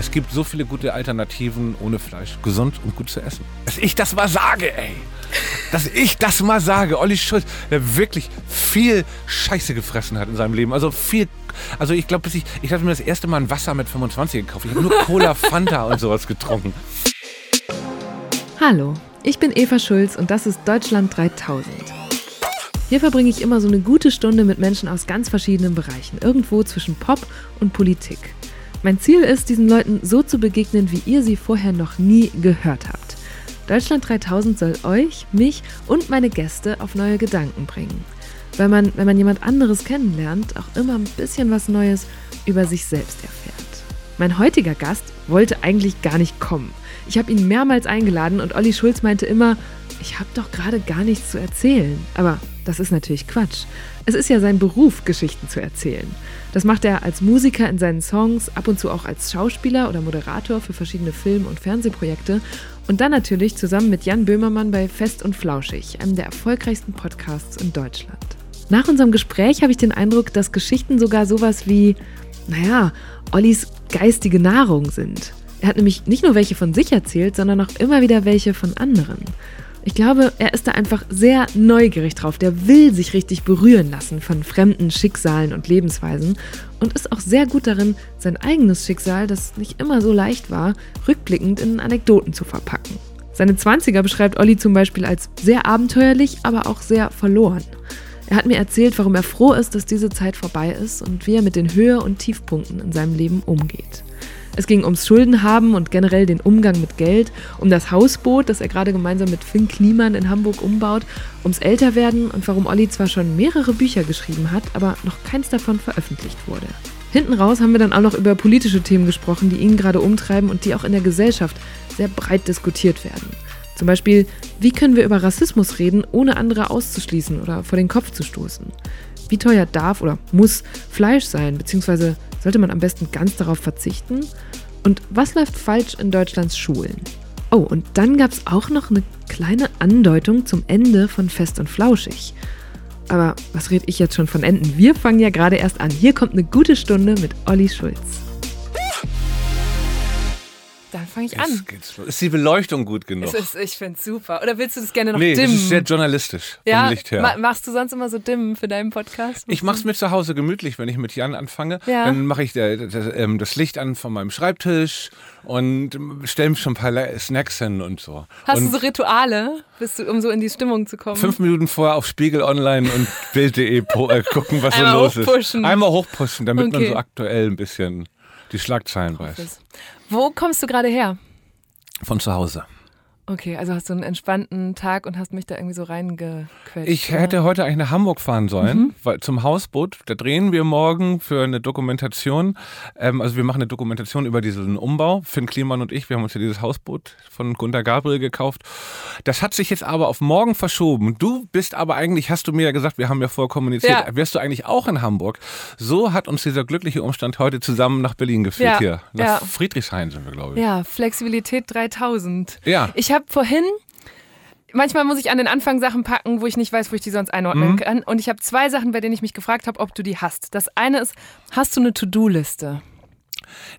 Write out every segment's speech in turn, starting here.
Es gibt so viele gute Alternativen ohne Fleisch, gesund und gut zu essen. Dass ich das mal sage, ey. Dass ich das mal sage. Olli Schulz, der wirklich viel Scheiße gefressen hat in seinem Leben. Also viel. Also ich glaube, ich, ich habe mir das erste Mal ein Wasser mit 25 gekauft. Ich habe nur Cola, Fanta und sowas getrunken. Hallo, ich bin Eva Schulz und das ist Deutschland 3000. Hier verbringe ich immer so eine gute Stunde mit Menschen aus ganz verschiedenen Bereichen, irgendwo zwischen Pop und Politik. Mein Ziel ist, diesen Leuten so zu begegnen, wie ihr sie vorher noch nie gehört habt. Deutschland 3000 soll euch, mich und meine Gäste auf neue Gedanken bringen. Weil man, wenn man jemand anderes kennenlernt, auch immer ein bisschen was Neues über sich selbst erfährt. Mein heutiger Gast wollte eigentlich gar nicht kommen. Ich habe ihn mehrmals eingeladen und Olli Schulz meinte immer, ich habe doch gerade gar nichts zu erzählen. Aber das ist natürlich Quatsch. Es ist ja sein Beruf, Geschichten zu erzählen. Das macht er als Musiker in seinen Songs, ab und zu auch als Schauspieler oder Moderator für verschiedene Film- und Fernsehprojekte und dann natürlich zusammen mit Jan Böhmermann bei Fest und Flauschig, einem der erfolgreichsten Podcasts in Deutschland. Nach unserem Gespräch habe ich den Eindruck, dass Geschichten sogar sowas wie, naja, Ollis geistige Nahrung sind. Er hat nämlich nicht nur welche von sich erzählt, sondern auch immer wieder welche von anderen. Ich glaube, er ist da einfach sehr neugierig drauf. Der will sich richtig berühren lassen von fremden Schicksalen und Lebensweisen und ist auch sehr gut darin, sein eigenes Schicksal, das nicht immer so leicht war, rückblickend in Anekdoten zu verpacken. Seine 20er beschreibt Olli zum Beispiel als sehr abenteuerlich, aber auch sehr verloren. Er hat mir erzählt, warum er froh ist, dass diese Zeit vorbei ist und wie er mit den Höhe- und Tiefpunkten in seinem Leben umgeht. Es ging ums Schuldenhaben und generell den Umgang mit Geld, um das Hausboot, das er gerade gemeinsam mit Finn Kliman in Hamburg umbaut, ums Älterwerden und warum Olli zwar schon mehrere Bücher geschrieben hat, aber noch keins davon veröffentlicht wurde. Hinten raus haben wir dann auch noch über politische Themen gesprochen, die ihn gerade umtreiben und die auch in der Gesellschaft sehr breit diskutiert werden. Zum Beispiel, wie können wir über Rassismus reden, ohne andere auszuschließen oder vor den Kopf zu stoßen? Wie teuer darf oder muss Fleisch sein, beziehungsweise sollte man am besten ganz darauf verzichten? Und was läuft falsch in Deutschlands Schulen? Oh, und dann gab es auch noch eine kleine Andeutung zum Ende von Fest und Flauschig. Aber was rede ich jetzt schon von Enden? Wir fangen ja gerade erst an. Hier kommt eine gute Stunde mit Olli Schulz. Dann fange ich an. Ist die Beleuchtung gut genug? Ist, ich finde es super. Oder willst du das gerne noch nee, dimmen? das ist sehr journalistisch ja, vom Licht her. ma- machst du sonst immer so dimmen für deinen Podcast? Ich mache es mir zu Hause gemütlich, wenn ich mit Jan anfange. Ja. Dann mache ich das, ähm, das Licht an von meinem Schreibtisch und stelle mir schon ein paar Snacks hin und so. Hast und du so Rituale, du, um so in die Stimmung zu kommen? fünf Minuten vorher auf Spiegel Online und Bild.de äh, gucken, was so los hochpushen. ist. Einmal hochpushen, damit man Okay. so aktuell ein bisschen die Schlagzeilen weiß. Wo kommst du gerade her? Von zu Hause. Okay, also hast du einen entspannten Tag und hast mich da irgendwie so reingequetscht. Ich oder? hätte heute eigentlich nach Hamburg fahren sollen, Mhm. weil, zum Hausboot. Da drehen wir morgen für eine Dokumentation. Ähm, also wir machen eine Dokumentation über diesen Umbau. Finn Kliman und ich, wir haben uns ja dieses Hausboot von Gunter Gabriel gekauft. Das hat sich jetzt aber auf morgen verschoben. Du bist aber eigentlich, hast du mir ja gesagt, wir haben ja vorher kommuniziert, Ja. wärst du eigentlich auch in Hamburg. So hat uns dieser glückliche Umstand heute zusammen nach Berlin geführt Ja, hier. Nach ja. Friedrichshain sind wir, glaube ich. Ja, Flexibilität 3000. Ja. Ich habe vorhin, manchmal muss ich an den Anfang Sachen packen, wo ich nicht weiß, wo ich die sonst einordnen Mhm. kann. Und ich habe zwei Sachen, bei denen ich mich gefragt habe, ob du die hast. Das eine ist, hast du eine To-Do-Liste?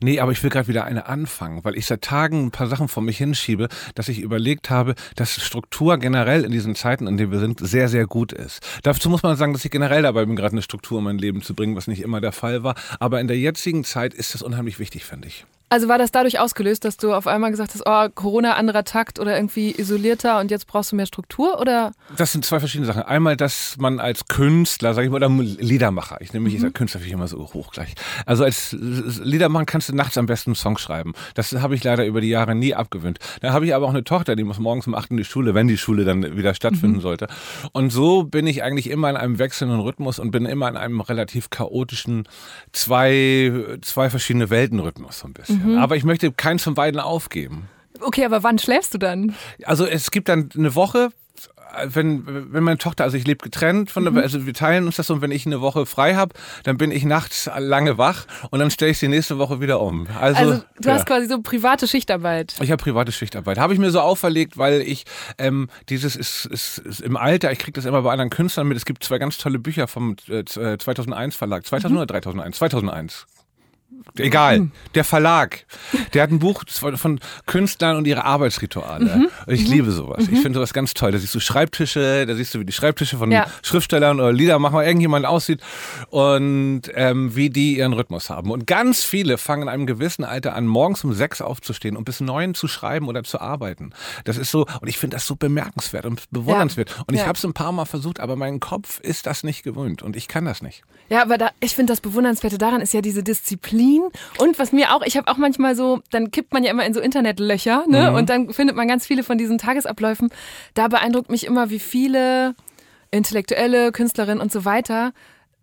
Nee, aber ich will gerade wieder eine anfangen, weil ich seit Tagen ein paar Sachen vor mich hinschiebe, dass ich überlegt habe, dass Struktur generell in diesen Zeiten, in denen wir sind, sehr, sehr gut ist. Dazu muss man sagen, dass ich generell dabei bin, gerade eine Struktur in mein Leben zu bringen, was nicht immer der Fall war. Aber in der jetzigen Zeit ist das unheimlich wichtig, finde ich. Also war das dadurch ausgelöst, dass du auf einmal gesagt hast, oh, Corona, anderer Takt oder irgendwie isolierter und jetzt brauchst du mehr Struktur? Oder Das sind zwei verschiedene Sachen. Einmal, dass man als Künstler, sag ich mal, oder Liedermacher, ich nehme mich Mhm. als Künstler ich immer so hoch gleich. Also als Liedermacher kannst du nachts am besten einen Song schreiben. Das habe ich leider über die Jahre nie abgewöhnt. Dann habe ich aber auch eine Tochter, die muss morgens um 8 in die Schule, wenn die Schule dann wieder stattfinden Mhm. sollte. Und so bin ich eigentlich immer in einem wechselnden Rhythmus und bin immer in einem relativ chaotischen zwei, zwei verschiedene Weltenrhythmus so ein bisschen. Mhm. Aber ich möchte keins von beiden aufgeben. okay, aber wann schläfst du dann? Also es gibt dann eine Woche, wenn, wenn meine Tochter, also ich lebe getrennt von der, also wir teilen uns das und wenn ich eine Woche frei habe, dann bin ich nachts lange wach und dann stelle ich die nächste Woche wieder um. Also, Also du ja. hast quasi so private Schichtarbeit. Ich habe private Schichtarbeit. Habe ich mir so auferlegt, weil ich ähm, dieses ist, ist, ist im Alter, ich kriege das immer bei anderen Künstlern mit. Es gibt zwei ganz tolle Bücher vom äh, 2001 Verlag. 2000 oder 3001? 2001. egal, Mhm. der Verlag, der hat ein Buch von, von Künstlern und ihre Arbeitsrituale. Mhm. Und ich liebe sowas. Ich finde sowas ganz toll. Da siehst du Schreibtische, da siehst du, wie die Schreibtische von Ja. Schriftstellern oder Liedermachern, irgendjemand aussieht und ähm, wie die ihren Rhythmus haben. Und ganz viele fangen in einem gewissen Alter an, morgens um sechs aufzustehen und bis neun zu schreiben oder zu arbeiten. Das ist so, und ich finde das so bemerkenswert und bewundernswert. Und ich Ja. habe es ein paar Mal versucht, aber mein Kopf ist das nicht gewöhnt und ich kann das nicht. Ja, aber da, ich finde das Bewundernswerte daran ist ja diese Disziplin. Und was mir auch, ich habe auch manchmal so, dann kippt man ja immer in so Internetlöcher, ne? Und dann findet man ganz viele von diesen Tagesabläufen. Da beeindruckt mich immer, wie viele Intellektuelle, Künstlerinnen und so weiter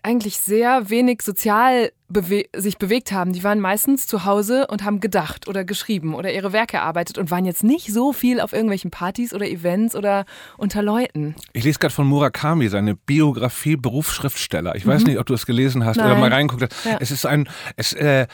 eigentlich sehr wenig sozial bewe sich bewegt haben. Die waren meistens zu Hause und haben gedacht oder geschrieben oder ihre Werke erarbeitet und waren jetzt nicht so viel auf irgendwelchen Partys oder Events oder unter Leuten. Ich lese gerade von Murakami seine Biografie Berufsschriftsteller. Ich weiß nicht, ob du es gelesen hast oder Mhm. Nein. mal reinguckt hast. Ja. Es ist ein, es, äh,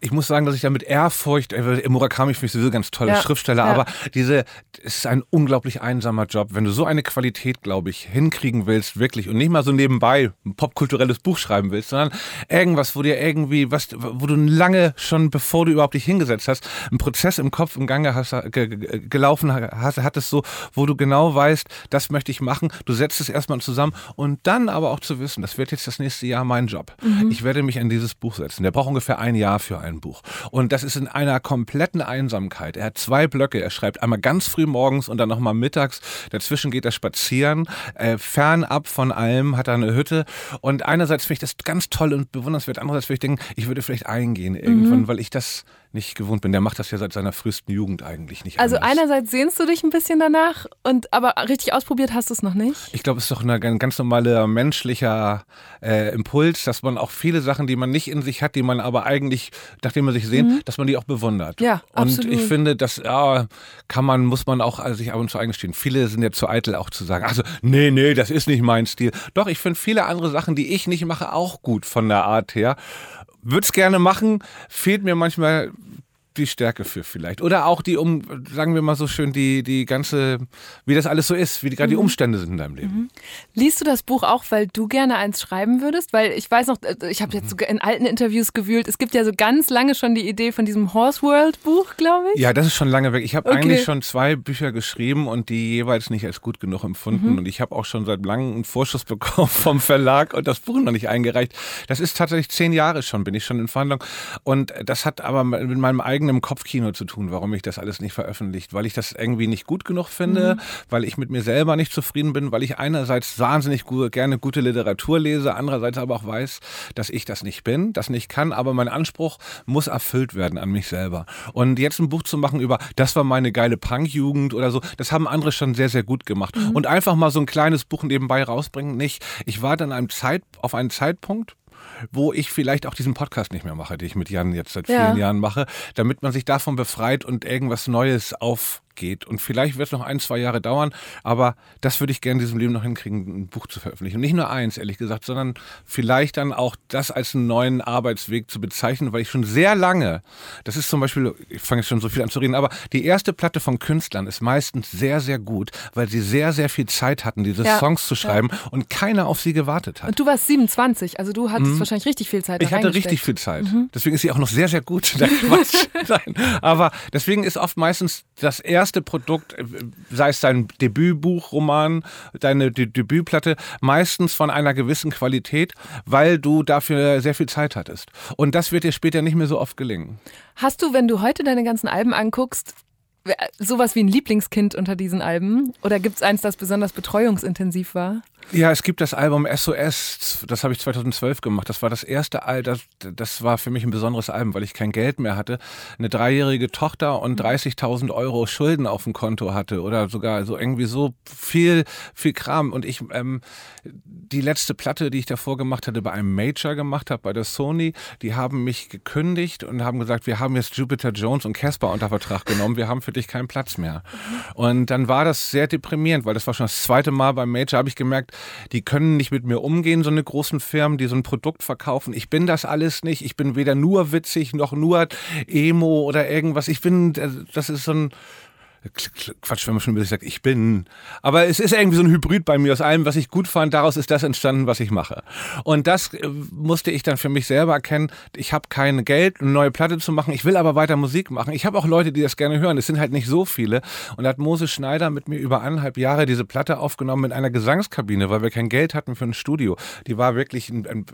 ich muss sagen, dass ich da mit Ehrfurcht, äh, Murakami finde ich sowieso ganz toller Ja. Schriftsteller, Ja. aber diese, es ist ein unglaublich einsamer Job. Wenn du so eine Qualität, glaube ich, hinkriegen willst, wirklich, und nicht mal so nebenbei ein popkulturelles Buch schreiben willst, sondern irgendwas, wo dir irgendwie, was, wo du lange schon, bevor du überhaupt dich hingesetzt hast, einen Prozess im Kopf im Gange hast, ge, gelaufen hast, hattest so, wo du genau weißt, das möchte ich machen. Du setzt es erstmal zusammen und dann aber auch zu wissen, das wird jetzt das nächste Jahr mein Job. Ich werde mich an dieses Buch setzen. Der braucht ungefähr ein Jahr für ein Buch. Und das ist in einer kompletten Einsamkeit. Er hat zwei Blöcke. Er schreibt einmal ganz früh morgens und dann nochmal mittags. Dazwischen geht er spazieren. Äh, fernab von allem hat er eine Hütte. Und einerseits finde ich das ganz toll und bewundernswert. Andererseits würde ich würde vielleicht eingehen irgendwann, weil ich das nicht gewohnt bin. Der macht das ja seit seiner frühesten Jugend eigentlich nicht Also anders. einerseits sehnst du dich ein bisschen danach und aber richtig ausprobiert hast du es noch nicht. Ich glaube, es ist doch ein ein ganz normaler menschlicher äh, Impuls, dass man auch viele Sachen, die man nicht in sich hat, die man aber eigentlich, nachdem man sich sehen, dass man die auch bewundert. Mhm. Ja, und absolut. ich finde, das ja, kann man, muss man auch also sich ab und zu eingestehen. Viele sind ja zu eitel auch zu sagen, also nee, nee, das ist nicht mein Stil. Doch, ich finde viele andere Sachen, die ich nicht mache, auch gut von der Art her. Würde es gerne machen, fehlt mir manchmal die Stärke für vielleicht. Oder auch die, um, sagen wir mal so schön, die, die ganze, wie das alles so ist, wie die, gerade die Mhm. Umstände sind in deinem Leben. Liest du das Buch auch, weil du gerne eins schreiben würdest? Weil ich weiß noch, äh, ich habe jetzt sogar in alten Interviews gewühlt, es gibt ja so ganz lange schon die Idee von diesem Horse World Buch, glaube ich. Ja, das ist schon lange weg. Ich habe Okay. eigentlich schon zwei Bücher geschrieben und die jeweils nicht als gut genug empfunden. Mhm. Und ich habe auch schon seit langem einen Vorschuss bekommen vom Verlag und das Buch noch nicht eingereicht. Das ist tatsächlich zehn Jahre schon, bin ich schon in Verhandlung. Und das hat aber mit meinem eigenen Kopfkino zu tun, warum ich das alles nicht veröffentlicht. Weil ich das irgendwie nicht gut genug finde, Mhm. weil ich mit mir selber nicht zufrieden bin, weil ich einerseits wahnsinnig gut, gerne gute Literatur lese, andererseits aber auch weiß, dass ich das nicht bin, das nicht kann, aber mein Anspruch muss erfüllt werden an mich selber. Und jetzt ein Buch zu machen über, das war meine geile Punk-Jugend oder so, das haben andere schon sehr, sehr gut gemacht. Und einfach mal so ein kleines Buch nebenbei rausbringen, nicht. Ich war dann einem Zeit, auf einen Zeitpunkt, wo ich vielleicht auch diesen Podcast nicht mehr mache, den ich mit Jan jetzt seit Ja. vielen Jahren mache, damit man sich davon befreit und irgendwas Neues aufgeht. Und vielleicht wird es noch ein, zwei Jahre dauern, aber das würde ich gerne in diesem Leben noch hinkriegen, ein Buch zu veröffentlichen. Und nicht nur eins, ehrlich gesagt, sondern vielleicht dann auch das als einen neuen Arbeitsweg zu bezeichnen, weil ich schon sehr lange, das ist zum Beispiel, ich fange jetzt schon so viel an zu reden, aber die erste Platte von Künstlern ist meistens sehr, sehr gut, weil sie sehr, sehr viel Zeit hatten, diese Ja. Songs zu schreiben und keiner auf sie gewartet hat. Und du warst 27, also du hattest wahrscheinlich richtig viel Zeit. Mhm. Ich hatte richtig viel Zeit. Deswegen ist sie auch noch sehr, sehr gut. Nein. Aber deswegen ist oft meistens das erste Produkt, äh, sei es dein Debütbuch, Roman, deine De Debütplatte, meistens von einer gewissen Qualität, weil du dafür sehr viel Zeit hattest. Und das wird dir später nicht mehr so oft gelingen. Hast du, wenn du heute deine ganzen Alben anguckst, sowas wie ein Lieblingskind unter diesen Alben? Oder gibt es eins, das besonders betreuungsintensiv war? Ja, es gibt das Album SOS, das habe ich 2012 gemacht. Das war das erste Album, das, das war für mich ein besonderes Album, weil ich kein Geld mehr hatte, eine dreijährige Tochter und 30.000 Euro Schulden auf dem Konto hatte oder sogar so irgendwie so viel, viel Kram. Und ich, ähm, die letzte Platte, die ich davor gemacht hatte, bei einem Major gemacht habe, bei der Sony, die haben mich gekündigt und haben gesagt, wir haben jetzt Jupiter Jones und Casper unter Vertrag genommen, wir haben für dich keinen Platz mehr. Und dann war das sehr deprimierend, weil das war schon das zweite Mal beim Major, habe ich gemerkt, die können nicht mit mir umgehen, so eine großen Firmen, die so ein Produkt verkaufen. Ich bin das alles nicht. Ich bin weder nur witzig noch nur Emo oder irgendwas. Ich bin, das ist so ein, Quatsch, wenn man schon über sich sagt, ich bin. Aber es ist irgendwie so ein Hybrid bei mir aus allem, was ich gut fand. Daraus ist das entstanden, was ich mache. Und das äh, musste ich dann für mich selber erkennen. Ich habe kein Geld, eine neue Platte zu machen. Ich will aber weiter Musik machen. Ich habe auch Leute, die das gerne hören. Es sind halt nicht so viele. Und da hat Moses Schneider mit mir über eineinhalb Jahre diese Platte aufgenommen mit einer Gesangskabine, weil wir kein Geld hatten für ein Studio. Die war wirklich ein, ein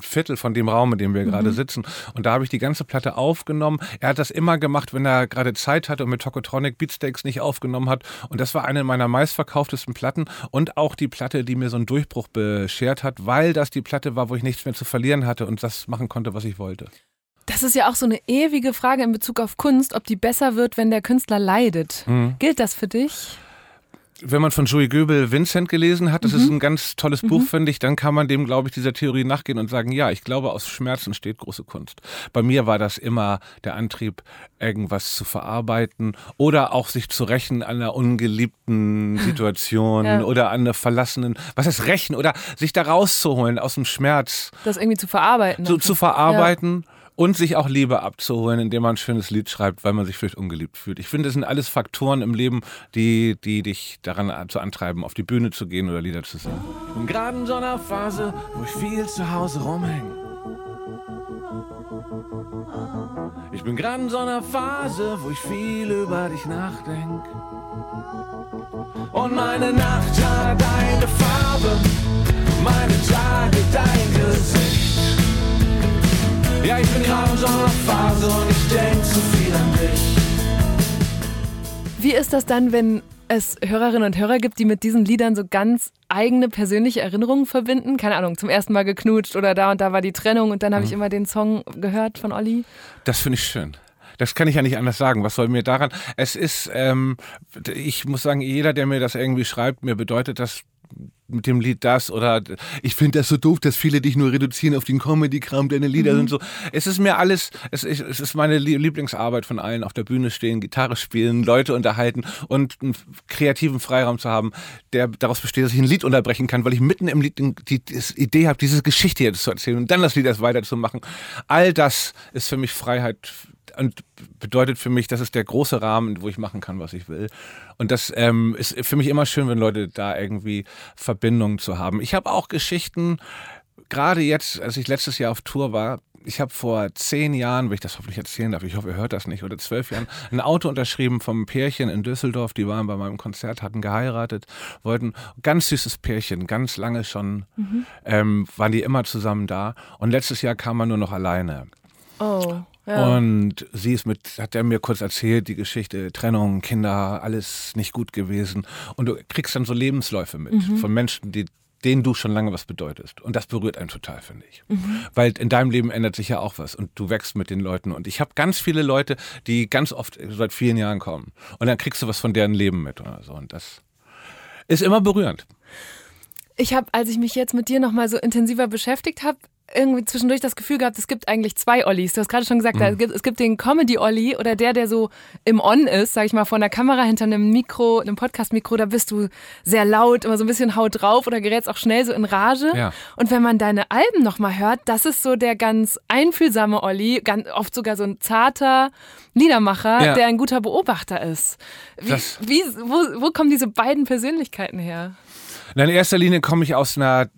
Viertel von dem Raum, in dem wir mhm. gerade sitzen. Und da habe ich die ganze Platte aufgenommen. Er hat das immer gemacht, wenn er gerade Zeit hatte und mit Tokotronic Beats Beatsteaks nicht aufgenommen hat. Und das war eine meiner meistverkauftesten Platten und auch die Platte, die mir so einen Durchbruch beschert hat, weil das die Platte war, wo ich nichts mehr zu verlieren hatte und das machen konnte, was ich wollte. Das ist ja auch so eine ewige Frage in Bezug auf Kunst, ob die besser wird, wenn der Künstler leidet. Mhm. Gilt das für dich? Wenn man von Joey Goebel Vincent gelesen hat, das mhm. ist ein ganz tolles Buch, mhm. finde ich, dann kann man dem, glaube ich, dieser Theorie nachgehen und sagen, ja, ich glaube, aus Schmerzen steht große Kunst. Bei mir war das immer der Antrieb, irgendwas zu verarbeiten oder auch sich zu rächen an einer ungeliebten Situation ja. oder an einer verlassenen, was heißt rächen oder sich da rauszuholen aus dem Schmerz. Das irgendwie zu verarbeiten. So, zu verarbeiten. Ja und sich auch Liebe abzuholen, indem man ein schönes Lied schreibt, weil man sich vielleicht ungeliebt fühlt. Ich finde, das sind alles Faktoren im Leben, die, die dich daran zu antreiben, auf die Bühne zu gehen oder Lieder zu singen. Ich bin gerade in so einer Phase, wo ich viel zu Hause rumhänge. Ich bin gerade in so einer Phase, wo ich viel über dich nachdenke. Und meine Nacht hat eine Farbe, meine Tage dein Gesicht. Ja, ich bin gerade in so einer Phase und ich denke zu viel an dich. Wie ist das dann, wenn es Hörerinnen und Hörer gibt, die mit diesen Liedern so ganz eigene persönliche Erinnerungen verbinden? Keine Ahnung, zum ersten Mal geknutscht oder da und da war die Trennung und dann habe ich mhm. immer den Song gehört von Olli. Das finde ich schön. Das kann ich ja nicht anders sagen. Was soll mir daran? Es ist, ähm, ich muss sagen, jeder, der mir das irgendwie schreibt, mir bedeutet das mit dem Lied das oder ich finde das so doof, dass viele dich nur reduzieren auf den Comedy-Kram, deine Lieder mhm. sind so. Es ist mir alles, es ist, es ist meine Lieblingsarbeit von allen, auf der Bühne stehen, Gitarre spielen, Leute unterhalten und einen kreativen Freiraum zu haben, der daraus besteht, dass ich ein Lied unterbrechen kann, weil ich mitten im Lied die, die, die Idee habe, diese Geschichte jetzt zu erzählen und dann das Lied erst weiterzumachen. All das ist für mich Freiheit und bedeutet für mich, das ist der große Rahmen, wo ich machen kann, was ich will. Und das ähm, ist für mich immer schön, wenn Leute da irgendwie Verbindungen zu haben. Ich habe auch Geschichten, gerade jetzt, als ich letztes Jahr auf Tour war, ich habe vor zehn Jahren, wenn ich das hoffentlich erzählen darf, ich hoffe, ihr hört das nicht, oder zwölf Jahren, ein Auto unterschrieben vom Pärchen in Düsseldorf, die waren bei meinem Konzert, hatten geheiratet, wollten, ganz süßes Pärchen, ganz lange schon, mhm. ähm, waren die immer zusammen da. Und letztes Jahr kam man nur noch alleine. Oh. Und sie ist mit, hat er mir kurz erzählt, die Geschichte, Trennung, Kinder, alles nicht gut gewesen. Und du kriegst dann so Lebensläufe mit mhm. von Menschen, die denen du schon lange was bedeutest. Und das berührt einen total, finde ich. Mhm. Weil in deinem Leben ändert sich ja auch was und du wächst mit den Leuten. Und ich habe ganz viele Leute, die ganz oft seit vielen Jahren kommen. Und dann kriegst du was von deren Leben mit oder so. Und das ist immer berührend. Ich habe, als ich mich jetzt mit dir nochmal so intensiver beschäftigt habe, irgendwie zwischendurch das Gefühl gehabt, es gibt eigentlich zwei Ollis. Du hast gerade schon gesagt, mhm. es, gibt, es gibt den Comedy-Olli oder der, der so im On ist, sag ich mal, vor einer Kamera hinter einem Mikro, einem Podcast-Mikro, da bist du sehr laut, immer so ein bisschen haut drauf oder gerätst auch schnell so in Rage. Ja. Und wenn man deine Alben nochmal hört, das ist so der ganz einfühlsame Olli, ganz oft sogar so ein zarter Liedermacher, ja. der ein guter Beobachter ist. Wie, wie, wo, wo kommen diese beiden Persönlichkeiten her? in erster Linie komme ich aus einer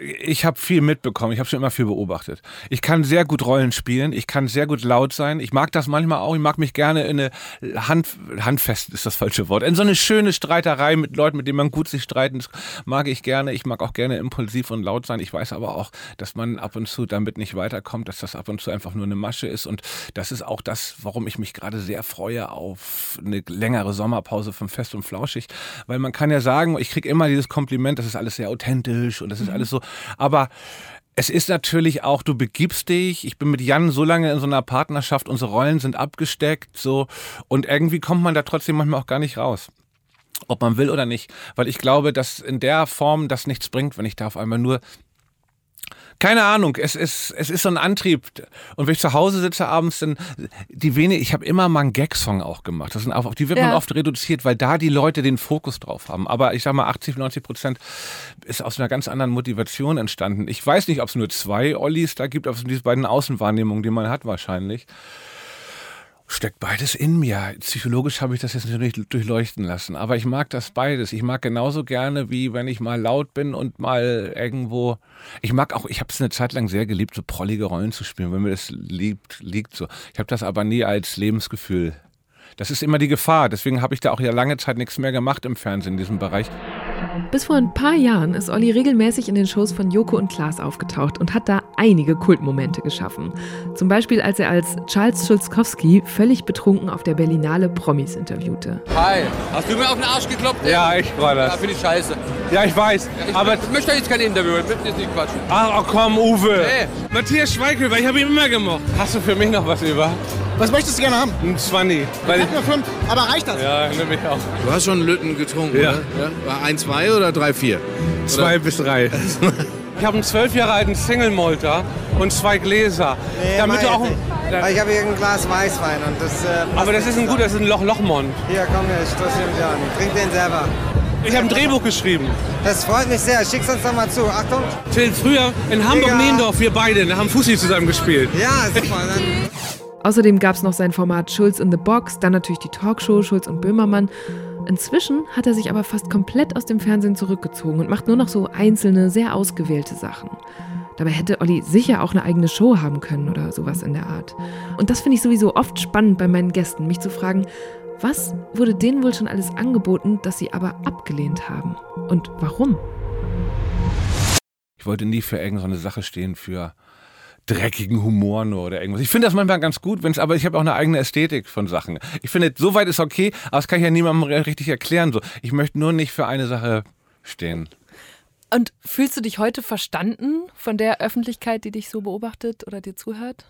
ich habe viel mitbekommen, ich habe schon immer viel beobachtet. Ich kann sehr gut Rollen spielen, ich kann sehr gut laut sein. Ich mag das manchmal auch, ich mag mich gerne in eine Hand, handfest ist das falsche Wort, in so eine schöne Streiterei mit Leuten, mit denen man gut sich streiten, mag ich gerne. Ich mag auch gerne impulsiv und laut sein. Ich weiß aber auch, dass man ab und zu damit nicht weiterkommt, dass das ab und zu einfach nur eine Masche ist und das ist auch das, warum ich mich gerade sehr freue auf eine längere Sommerpause von Fest und Flauschig, weil man kann ja sagen, ich kriege immer dieses Kompliment, das ist alles sehr authentisch und das ist mhm. alles so aber es ist natürlich auch, du begibst dich. Ich bin mit Jan so lange in so einer Partnerschaft, unsere Rollen sind abgesteckt, so. Und irgendwie kommt man da trotzdem manchmal auch gar nicht raus. Ob man will oder nicht. Weil ich glaube, dass in der Form das nichts bringt, wenn ich da auf einmal nur keine Ahnung, es ist, es ist so ein Antrieb. Und wenn ich zu Hause sitze abends, dann die wenig, ich habe immer mal einen Gag-Song auch gemacht. Das sind auch, auf die wird ja. man oft reduziert, weil da die Leute den Fokus drauf haben. Aber ich sag mal, 80, 90 Prozent ist aus einer ganz anderen Motivation entstanden. Ich weiß nicht, ob es nur zwei Ollis da gibt, ob es diese beiden Außenwahrnehmungen, die man hat, wahrscheinlich. Steckt beides in mir. Psychologisch habe ich das jetzt nicht durchleuchten lassen, aber ich mag das beides. Ich mag genauso gerne, wie wenn ich mal laut bin und mal irgendwo. Ich mag auch, ich habe es eine Zeit lang sehr geliebt, so prollige Rollen zu spielen, wenn mir das liegt, liegt so. Ich habe das aber nie als Lebensgefühl. Das ist immer die Gefahr. Deswegen habe ich da auch ja lange Zeit nichts mehr gemacht im Fernsehen in diesem Bereich. Bis vor ein paar Jahren ist Olli regelmäßig in den Shows von Joko und Klaas aufgetaucht und hat da einige Kultmomente geschaffen. Zum Beispiel, als er als Charles Schulzkowski völlig betrunken auf der Berlinale Promis interviewte. Hi, hast du mir auf den Arsch geklopft? Ja, ich war das. Ja, finde ich scheiße. Ja, ich weiß. Ich, aber ich möchte jetzt kein Interview, ich möchte jetzt nicht quatschen. Ach, oh, komm, Uwe. Nee. Matthias Schweighöfer, ich habe ihn immer gemocht. Hast du für mich noch was über? Was möchtest du gerne haben? Ein Zwanni. Weil Ich hab nur fünf, aber reicht das? ja, nehme ich auch. Du hast schon Lütten getrunken, Ja. oder? Ja? War ein, zwei oder drei, vier? Zwei bis drei. Ich habe einen zwölf Jahre alten Single Malter und zwei Gläser. damit du auch. Weil ich habe hier ein Glas Weißwein und das. Äh, Aber das ist ein gut, das ist ein Loch Lochmond. Hier, komm her, ich stoß ihn an. Trink den selber. Ich habe ein Drehbuch geschrieben. Das freut mich sehr. Schick's uns doch mal zu. Achtung. Till, früher in. Hamburg-Niendorf, wir beide, da haben Fussi zusammen gespielt. Ja, super. Außerdem gab es noch sein Format Schulz in the Box, dann natürlich die Talkshow Schulz und Böhmermann. Inzwischen hat er sich aber fast komplett aus dem Fernsehen zurückgezogen und macht nur noch so einzelne, sehr ausgewählte Sachen. Dabei hätte Olli sicher auch eine eigene Show haben können oder sowas in der Art. Und das finde ich sowieso oft spannend bei meinen Gästen, mich zu fragen, was wurde denen wohl schon alles angeboten, das sie aber abgelehnt haben? Und warum? Ich wollte nie für irgendeine Sache stehen, für dreckigen Humor nur oder irgendwas. Ich finde das manchmal ganz gut, wenn's, aber ich habe auch eine eigene Ästhetik von Sachen. Ich finde, soweit ist okay, aber das kann ich ja niemandem richtig erklären. So. Ich möchte nur nicht für eine Sache stehen. Und fühlst du dich heute verstanden von der Öffentlichkeit, die dich so beobachtet oder dir zuhört?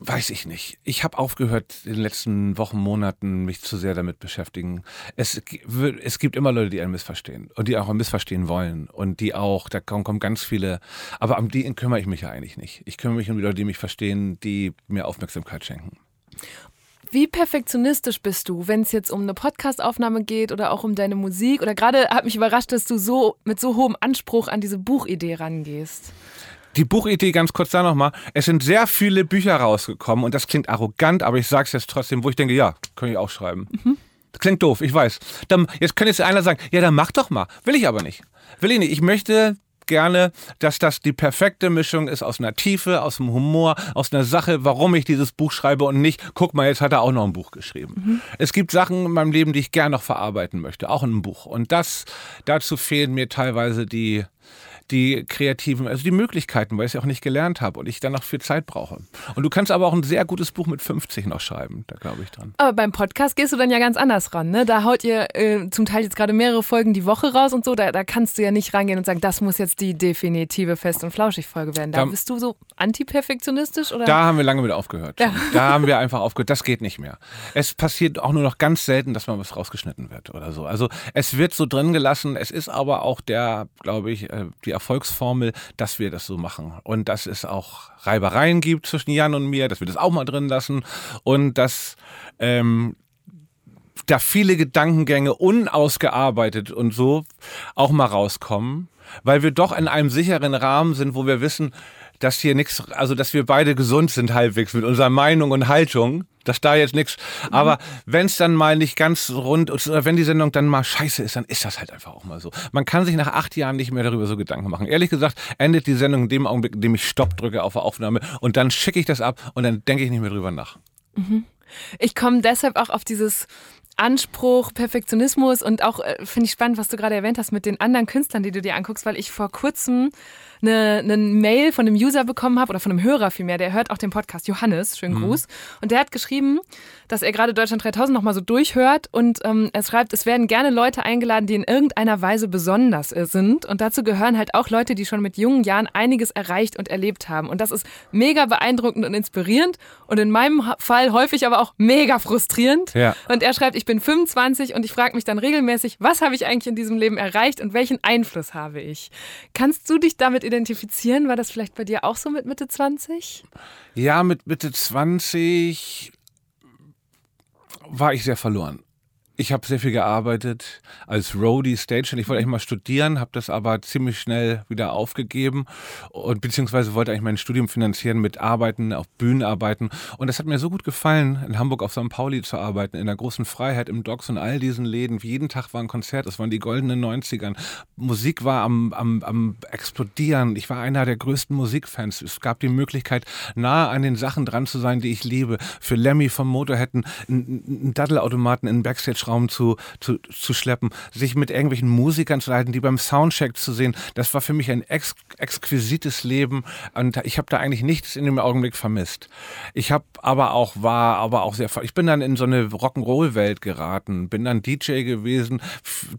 Weiß ich nicht. Ich habe aufgehört, in den letzten Wochen, Monaten mich zu sehr damit beschäftigen. Es, es gibt immer Leute, die einen missverstehen und die auch missverstehen wollen und die auch, da kommen, kommen ganz viele, aber um die kümmere ich mich ja eigentlich nicht. Ich kümmere mich um die Leute, die mich verstehen, die mir Aufmerksamkeit schenken. Wie perfektionistisch bist du, wenn es jetzt um eine Podcastaufnahme geht oder auch um deine Musik? Oder gerade hat mich überrascht, dass du so mit so hohem Anspruch an diese Buchidee rangehst. Die Buchidee, ganz kurz da nochmal. Es sind sehr viele Bücher rausgekommen und das klingt arrogant, aber ich sage es jetzt trotzdem, wo ich denke, ja, kann ich auch schreiben. Das klingt doof, ich weiß. Dann, jetzt könnte jetzt einer sagen, ja, dann mach doch mal. Will ich aber nicht. Will ich nicht. Ich möchte gerne, dass das die perfekte Mischung ist aus einer Tiefe, aus dem Humor, aus einer Sache, warum ich dieses Buch schreibe und nicht, guck mal, jetzt hat er auch noch ein Buch geschrieben. Es gibt Sachen in meinem Leben, die ich gerne noch verarbeiten möchte, auch in einem Buch. Und das, dazu fehlen mir teilweise die, die kreativen, also die Möglichkeiten, weil ich es ja auch nicht gelernt habe und ich dann noch viel Zeit brauche. Und du kannst aber auch ein sehr gutes Buch mit 50 noch schreiben, da glaube ich dran. Aber beim Podcast gehst du dann ja ganz anders ran. Ne? Da haut ihr äh, zum Teil jetzt gerade mehrere Folgen die Woche raus und so. Da, da kannst du ja nicht rangehen und sagen, das muss jetzt die definitive Fest- und Flauschig-Folge werden. Da Da- bist du so antiperfektionistisch? Oder? Da haben wir lange mit aufgehört. Ja. Da haben wir einfach aufgehört. Das geht nicht mehr. Es passiert auch nur noch ganz selten, dass mal was rausgeschnitten wird oder so. Also es wird so drin gelassen. Es ist aber auch der, glaube ich, äh, die Erfolgsformel, dass wir das so machen. Und dass es auch Reibereien gibt zwischen Jan und mir, dass wir das auch mal drin lassen. Und dass ähm, da viele Gedankengänge unausgearbeitet und so auch mal rauskommen, weil wir doch in einem sicheren Rahmen sind, wo wir wissen, dass hier nichts, also dass wir beide gesund sind halbwegs mit unserer Meinung und Haltung, dass da jetzt nichts, aber wenn es dann mal nicht ganz rund oder wenn die Sendung dann mal scheiße ist, dann ist das halt einfach auch mal so. Man kann sich nach acht Jahren nicht mehr darüber so Gedanken machen. Ehrlich gesagt endet die Sendung in dem Augenblick, in dem ich Stopp drücke auf der Aufnahme und dann schicke ich das ab und dann denke ich nicht mehr drüber nach. Ich komme deshalb auch auf dieses Anspruch, Perfektionismus und auch äh, finde ich spannend, was du gerade erwähnt hast mit den anderen Künstlern, die du dir anguckst, weil ich vor kurzem eine, eine Mail von einem User bekommen habe oder von einem Hörer vielmehr, der hört auch den Podcast, Johannes, schönen Gruß. Und der hat geschrieben, dass er gerade Deutschland 3000 nochmal so durchhört und ähm, er schreibt, es werden gerne Leute eingeladen, die in irgendeiner Weise besonders sind und dazu gehören halt auch Leute, die schon mit jungen Jahren einiges erreicht und erlebt haben. Und das ist mega beeindruckend und inspirierend und in meinem Fall häufig aber auch mega frustrierend. Ja. Und er schreibt, ich bin 25 und ich frage mich dann regelmäßig, was habe ich eigentlich in diesem Leben erreicht und welchen Einfluss habe ich? Kannst du dich damit identifizieren? War das vielleicht bei dir auch so mit Mitte 20? Ja, mit Mitte 20 war ich sehr verloren. Ich habe sehr viel gearbeitet als Roadie, Stagehand. Ich wollte eigentlich mal studieren, habe das aber ziemlich schnell wieder aufgegeben und beziehungsweise wollte eigentlich mein Studium finanzieren mit Arbeiten, auf Bühnen arbeiten. Und das hat mir so gut gefallen, in Hamburg auf St. Pauli zu arbeiten, in der großen Freiheit, im Docks und all diesen Läden. Jeden Tag war ein Konzert, das waren die goldenen 90ern. Musik war am, am, am explodieren. Ich war einer der größten Musikfans. Es gab die Möglichkeit, nah an den Sachen dran zu sein, die ich liebe. Für Lemmy vom Motorhead einen, einen Daddelautomaten in den Backstage-Raum zu, zu, zu schleppen, sich mit irgendwelchen Musikern zu halten, die beim Soundcheck zu sehen. Das war für mich ein ex exquisites Leben und ich habe da eigentlich nichts in dem Augenblick vermisst. Ich habe aber auch war aber auch sehr ich bin dann in so eine Rock'n'Roll-Welt geraten, bin dann DJ gewesen,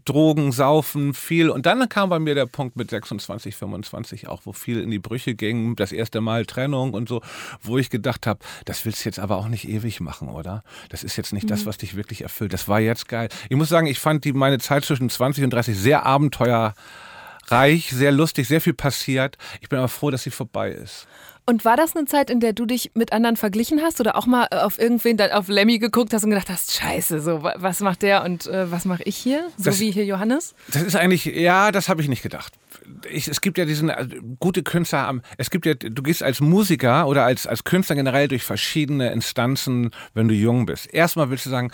Drogen, Saufen, viel und dann kam bei mir der Punkt mit 26, 25 auch, wo viel in die Brüche ging, das erste Mal Trennung und so, wo ich gedacht habe, das willst du jetzt aber auch nicht ewig machen, oder? Das ist jetzt nicht mhm. das, was dich wirklich erfüllt. Das war jetzt geil. Ich muss sagen, ich fand die meine Zeit zwischen 20 und 30 sehr abenteuerreich, sehr lustig, sehr viel passiert. Ich bin aber froh, dass sie vorbei ist. Und war das eine Zeit, in der du dich mit anderen verglichen hast oder auch mal auf irgendwen, auf Lemmy geguckt hast und gedacht hast, scheiße, so, was macht der und äh, was mache ich hier? So das, wie hier Johannes? Das ist eigentlich, ja, das habe ich nicht gedacht. Ich, es gibt ja diesen also, gute Künstler, es gibt ja, du gehst als Musiker oder als, als Künstler generell durch verschiedene Instanzen, wenn du jung bist. Erstmal willst du sagen,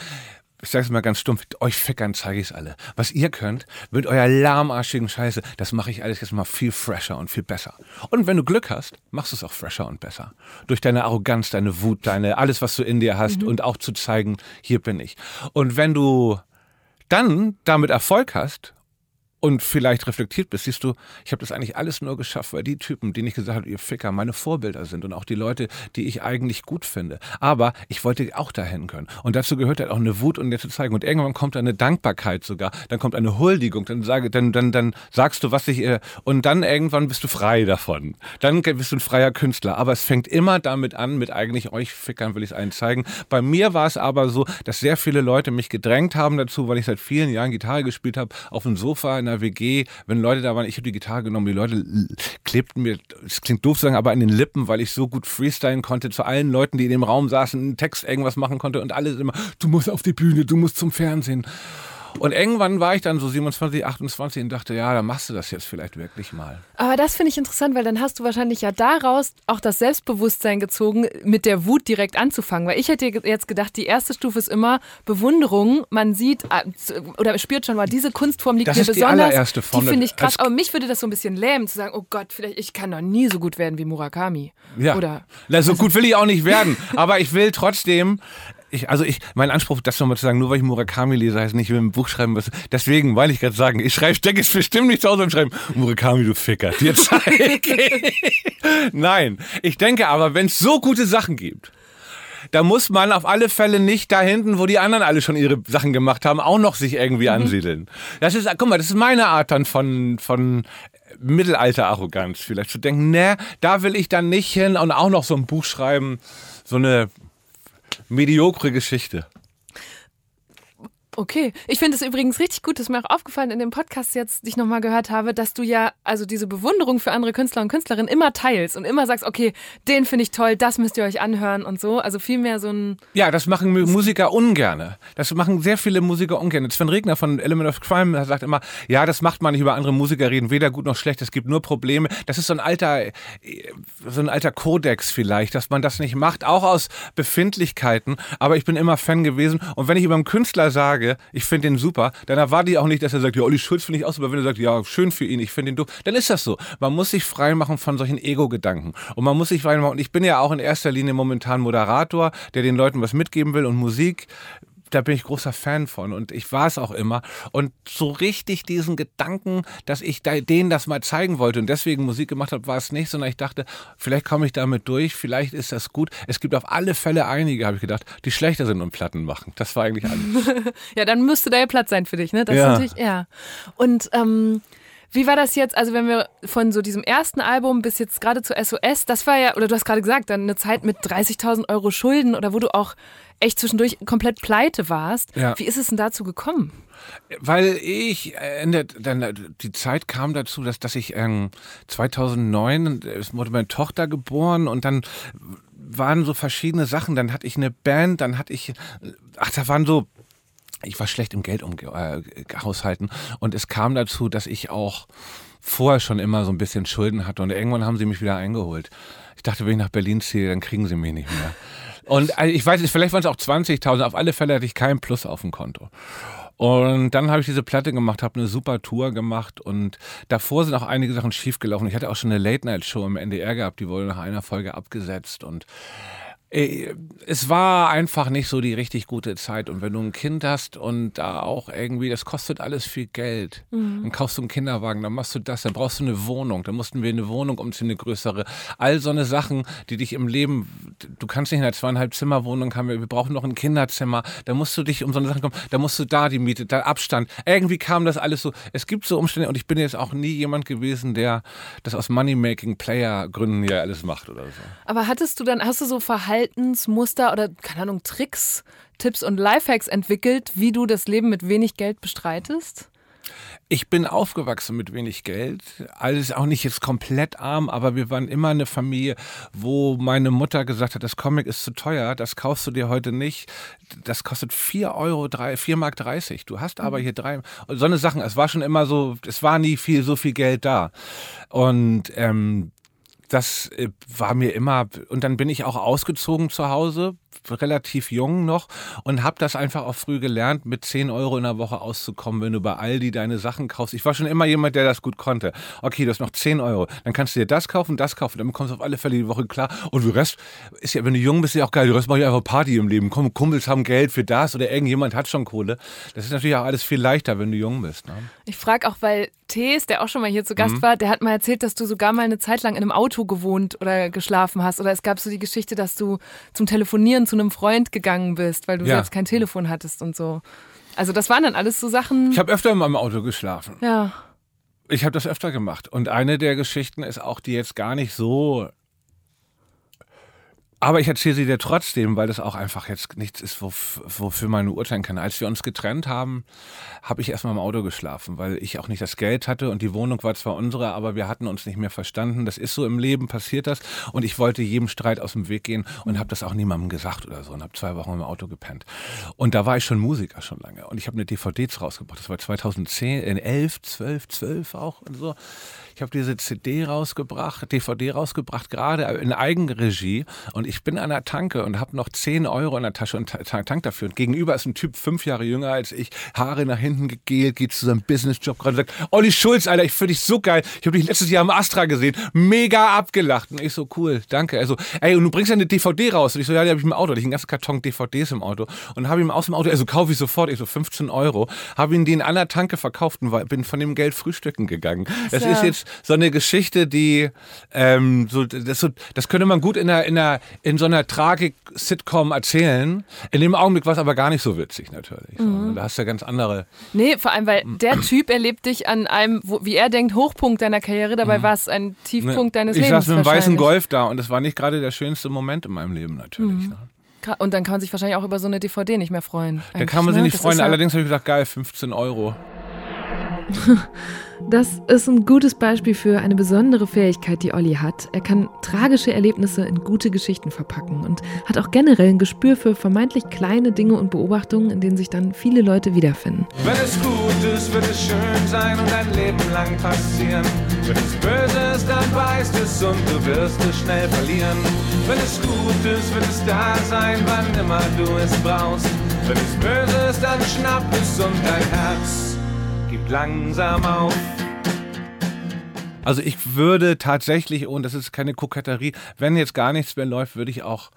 ich sag's mal ganz stumpf, euch Fickern zeige ich's alle. Was ihr könnt, mit eurer lahmarschigen Scheiße, das mache ich alles jetzt mal viel fresher und viel besser. Und wenn du Glück hast, machst du es auch fresher und besser. Durch deine Arroganz, deine Wut, deine, alles, was du in dir hast mhm. und auch zu zeigen, hier bin ich. Und wenn du dann damit Erfolg hast und vielleicht reflektiert bist, siehst du, ich habe das eigentlich alles nur geschafft, weil die Typen, denen ich gesagt habe, ihr Ficker, meine Vorbilder sind und auch die Leute, die ich eigentlich gut finde. Aber ich wollte auch dahin können. Und dazu gehört halt auch eine Wut und dir zu zeigen. Und irgendwann kommt eine Dankbarkeit sogar, dann kommt eine Huldigung, dann, sage, dann, dann, dann sagst du, was ich, äh, und dann irgendwann bist du frei davon. Dann bist du ein freier Künstler. Aber es fängt immer damit an, mit eigentlich euch Fickern will ich es allen zeigen. Bei mir war es aber so, dass sehr viele Leute mich gedrängt haben dazu, weil ich seit vielen Jahren Gitarre gespielt habe, auf dem Sofa in einer WG, wenn Leute da waren, ich habe die Gitarre genommen, die Leute klebten mir, es klingt doof zu sagen, aber in den Lippen, weil ich so gut freestylen konnte zu allen Leuten, die in dem Raum saßen, einen Text irgendwas machen konnte und alles immer, du musst auf die Bühne, du musst zum Fernsehen. Und irgendwann war ich dann so 27, 28 und dachte, ja, dann machst du das jetzt vielleicht wirklich mal. Aber das finde ich interessant, weil dann hast du wahrscheinlich ja daraus auch das Selbstbewusstsein gezogen, mit der Wut direkt anzufangen. Weil ich hätte jetzt gedacht, die erste Stufe ist immer Bewunderung. Man sieht äh, oder spürt schon mal, diese Kunstform liegt das mir ist besonders. Die allererste Form. Die finde ich krass. Aber mich würde das so ein bisschen lähmen, zu sagen, oh Gott, vielleicht ich kann doch nie so gut werden wie Murakami. Ja. Oder Na, so gut will ich auch nicht werden. aber ich will trotzdem ich, also ich, mein Anspruch, das nochmal zu sagen, nur weil ich Murakami lese, heißt nicht, ich will ein Buch schreiben was. Deswegen, weil ich gerade sagen, ich schreibe, stecke es bestimmt nicht zu Hause und schreiben, Murakami, du Ficker, dir zeige Nein, ich denke aber, wenn es so gute Sachen gibt, da muss man auf alle Fälle nicht da hinten, wo die anderen alle schon ihre Sachen gemacht haben, auch noch sich irgendwie mhm. ansiedeln. Das ist, guck mal, das ist meine Art dann von, von Mittelalter-Arroganz vielleicht zu denken, ne, da will ich dann nicht hin und auch noch so ein Buch schreiben, so eine mediokre Geschichte. Okay. Ich finde es übrigens richtig gut, dass mir auch aufgefallen in dem Podcast jetzt, die ich nochmal gehört habe, dass du ja also diese Bewunderung für andere Künstler und Künstlerinnen immer teilst und immer sagst, okay, den finde ich toll, das müsst ihr euch anhören und so. Also vielmehr so ein. Ja, das machen Musiker ungerne. Das machen sehr viele Musiker ungerne. Sven Regner von Element of Crime sagt immer, ja, das macht man nicht über andere Musiker reden, weder gut noch schlecht, es gibt nur Probleme. Das ist so ein alter, so ein alter Kodex vielleicht, dass man das nicht macht, auch aus Befindlichkeiten. Aber ich bin immer Fan gewesen. Und wenn ich über einen Künstler sage, sage, ich finde den super, dann erwarte ich auch nicht, dass er sagt, ja, Olli Schulz finde ich auch super. Wenn er sagt, ja, schön für ihn, ich finde ihn doof, dann ist das so. Man muss sich frei machen von solchen Ego-Gedanken. Und man muss sich frei machen. Und ich bin ja auch in erster Linie momentan Moderator, der den Leuten was mitgeben will und Musik da bin ich großer Fan von und ich war es auch immer. Und so richtig diesen Gedanken, dass ich denen das mal zeigen wollte und deswegen Musik gemacht habe, war es nicht, sondern ich dachte, vielleicht komme ich damit durch, vielleicht ist das gut. Es gibt auf alle Fälle einige, habe ich gedacht, die schlechter sind und Platten machen. Das war eigentlich alles. ja, dann müsste da ja Platz sein für dich, ne? Das ja. ist natürlich, ja. Und ähm, wie war das jetzt, also wenn wir von so diesem ersten Album bis jetzt gerade zu SOS, das war ja, oder du hast gerade gesagt, dann eine Zeit mit 30.000 Euro Schulden oder wo du auch echt zwischendurch komplett pleite warst. Ja. Wie ist es denn dazu gekommen? Weil ich, äh, dann, die Zeit kam dazu, dass, dass ich ähm, 2009, es wurde meine Tochter geboren und dann waren so verschiedene Sachen. Dann hatte ich eine Band, dann hatte ich, ach, da waren so ich war schlecht im Geld äh, und es kam dazu, dass ich auch vorher schon immer so ein bisschen Schulden hatte und irgendwann haben sie mich wieder eingeholt. Ich dachte, wenn ich nach Berlin ziehe, dann kriegen sie mich nicht mehr. Und äh, ich weiß nicht, vielleicht waren es auch 20.000, auf alle Fälle hatte ich keinen Plus auf dem Konto. Und dann habe ich diese Platte gemacht, habe eine super Tour gemacht und davor sind auch einige Sachen schiefgelaufen. Ich hatte auch schon eine Late-Night-Show im NDR gehabt, die wurde nach einer Folge abgesetzt und es war einfach nicht so die richtig gute Zeit. Und wenn du ein Kind hast und da auch irgendwie, das kostet alles viel Geld. Mhm. Dann kaufst du einen Kinderwagen, dann machst du das, dann brauchst du eine Wohnung. Dann mussten wir eine Wohnung umziehen, eine größere. All so eine Sachen, die dich im Leben, du kannst nicht in einer zweieinhalb Zimmer Wohnung haben, wir brauchen noch ein Kinderzimmer. Da musst du dich um so eine Sachen kommen, da musst du da die Miete, da Abstand. Irgendwie kam das alles so. Es gibt so Umstände und ich bin jetzt auch nie jemand gewesen, der das aus Money-Making-Player-Gründen ja alles macht oder so. Aber hattest du dann, hast du so Verhalten, Verhaltensmuster oder, keine Ahnung, Tricks, Tipps und Lifehacks entwickelt, wie du das Leben mit wenig Geld bestreitest? Ich bin aufgewachsen mit wenig Geld, alles auch nicht jetzt komplett arm, aber wir waren immer eine Familie, wo meine Mutter gesagt hat, das Comic ist zu teuer, das kaufst du dir heute nicht, das kostet 4 Euro, 3, 4 Mark 30, du hast aber mhm. hier drei, so eine Sachen, es war schon immer so, es war nie viel, so viel Geld da. Und ähm, das äh, war mir immer, und dann bin ich auch ausgezogen zu Hause, relativ jung noch und habe das einfach auch früh gelernt, mit 10 Euro in der Woche auszukommen, wenn du bei Aldi deine Sachen kaufst. Ich war schon immer jemand, der das gut konnte. Okay, du hast noch 10 Euro, dann kannst du dir das kaufen, das kaufen, dann bekommst du auf alle Fälle die Woche klar. Und der Rest ist ja, wenn du jung bist, ja auch geil. Du Rest mach ich einfach Party im Leben. Komm, Kumpels haben Geld für das oder irgendjemand hat schon Kohle. Das ist natürlich auch alles viel leichter, wenn du jung bist. Ne? Ich frage auch, weil Tees, der auch schon mal hier zu Gast mhm. war, der hat mal erzählt, dass du sogar mal eine Zeit lang in einem Auto gewohnt oder geschlafen hast. Oder es gab so die Geschichte, dass du zum Telefonieren zu einem Freund gegangen bist, weil du ja. selbst kein Telefon hattest und so. Also das waren dann alles so Sachen. Ich habe öfter in meinem Auto geschlafen. Ja. Ich habe das öfter gemacht. Und eine der Geschichten ist auch, die jetzt gar nicht so aber ich erzähle sie dir trotzdem, weil das auch einfach jetzt nichts ist, wofür man nur urteilen kann. Als wir uns getrennt haben, habe ich erstmal im Auto geschlafen, weil ich auch nicht das Geld hatte und die Wohnung war zwar unsere, aber wir hatten uns nicht mehr verstanden. Das ist so im Leben, passiert das. Und ich wollte jedem Streit aus dem Weg gehen und habe das auch niemandem gesagt oder so und habe zwei Wochen im Auto gepennt. Und da war ich schon Musiker schon lange und ich habe eine DVD rausgebracht. Das war 2010, in 11, 12, 12 auch und so. Ich habe diese CD rausgebracht, DVD rausgebracht, gerade in Eigenregie. Und ich bin an der Tanke und habe noch 10 Euro in der Tasche und tank dafür. Und gegenüber ist ein Typ fünf Jahre jünger als ich, Haare nach hinten gegelt, geht zu seinem Businessjob gerade und sagt, Olli Schulz, Alter, ich finde dich so geil. Ich habe dich letztes Jahr im Astra gesehen. Mega abgelacht. Und ich so, cool, danke. Also, ey, und du bringst ja eine DVD raus. Und ich so, ja, die habe ich im Auto. Da ich einen ganzen Karton DVDs im Auto. Und habe ihm aus dem Auto, also kaufe ich sofort, ich so 15 Euro, habe ihn den an der Tanke verkauft und bin von dem Geld frühstücken gegangen. Das ist jetzt so eine Geschichte, die ähm, so, das, so, das könnte man gut in, einer, in, einer, in so einer Tragik-Sitcom erzählen. In dem Augenblick war es aber gar nicht so witzig natürlich. Mhm. Da hast du ja ganz andere. Nee, vor allem, weil der Typ erlebt dich an einem, wo, wie er denkt, Hochpunkt deiner Karriere, dabei mhm. war es ein Tiefpunkt nee, deines ich Lebens. Ich saß mit einem weißen Golf da und das war nicht gerade der schönste Moment in meinem Leben natürlich. Mhm. Ne? Und dann kann man sich wahrscheinlich auch über so eine DVD nicht mehr freuen. Da kann man sich ne? nicht freuen. Allerdings habe ich gesagt, geil, 15 Euro. Das ist ein gutes Beispiel für eine besondere Fähigkeit, die Olli hat. Er kann tragische Erlebnisse in gute Geschichten verpacken und hat auch generell ein Gespür für vermeintlich kleine Dinge und Beobachtungen, in denen sich dann viele Leute wiederfinden. Wenn es gut ist, wird es schön sein und ein Leben lang passieren. Wenn es böse ist, dann weißt es und du wirst es schnell verlieren. Wenn es gut ist, wird es da sein, wann immer du es brauchst. Wenn es böse ist, dann schnapp es und dein Herz gibt langsam auf. Also ich würde tatsächlich, und das ist keine Koketterie, wenn jetzt gar nichts mehr läuft, würde ich auch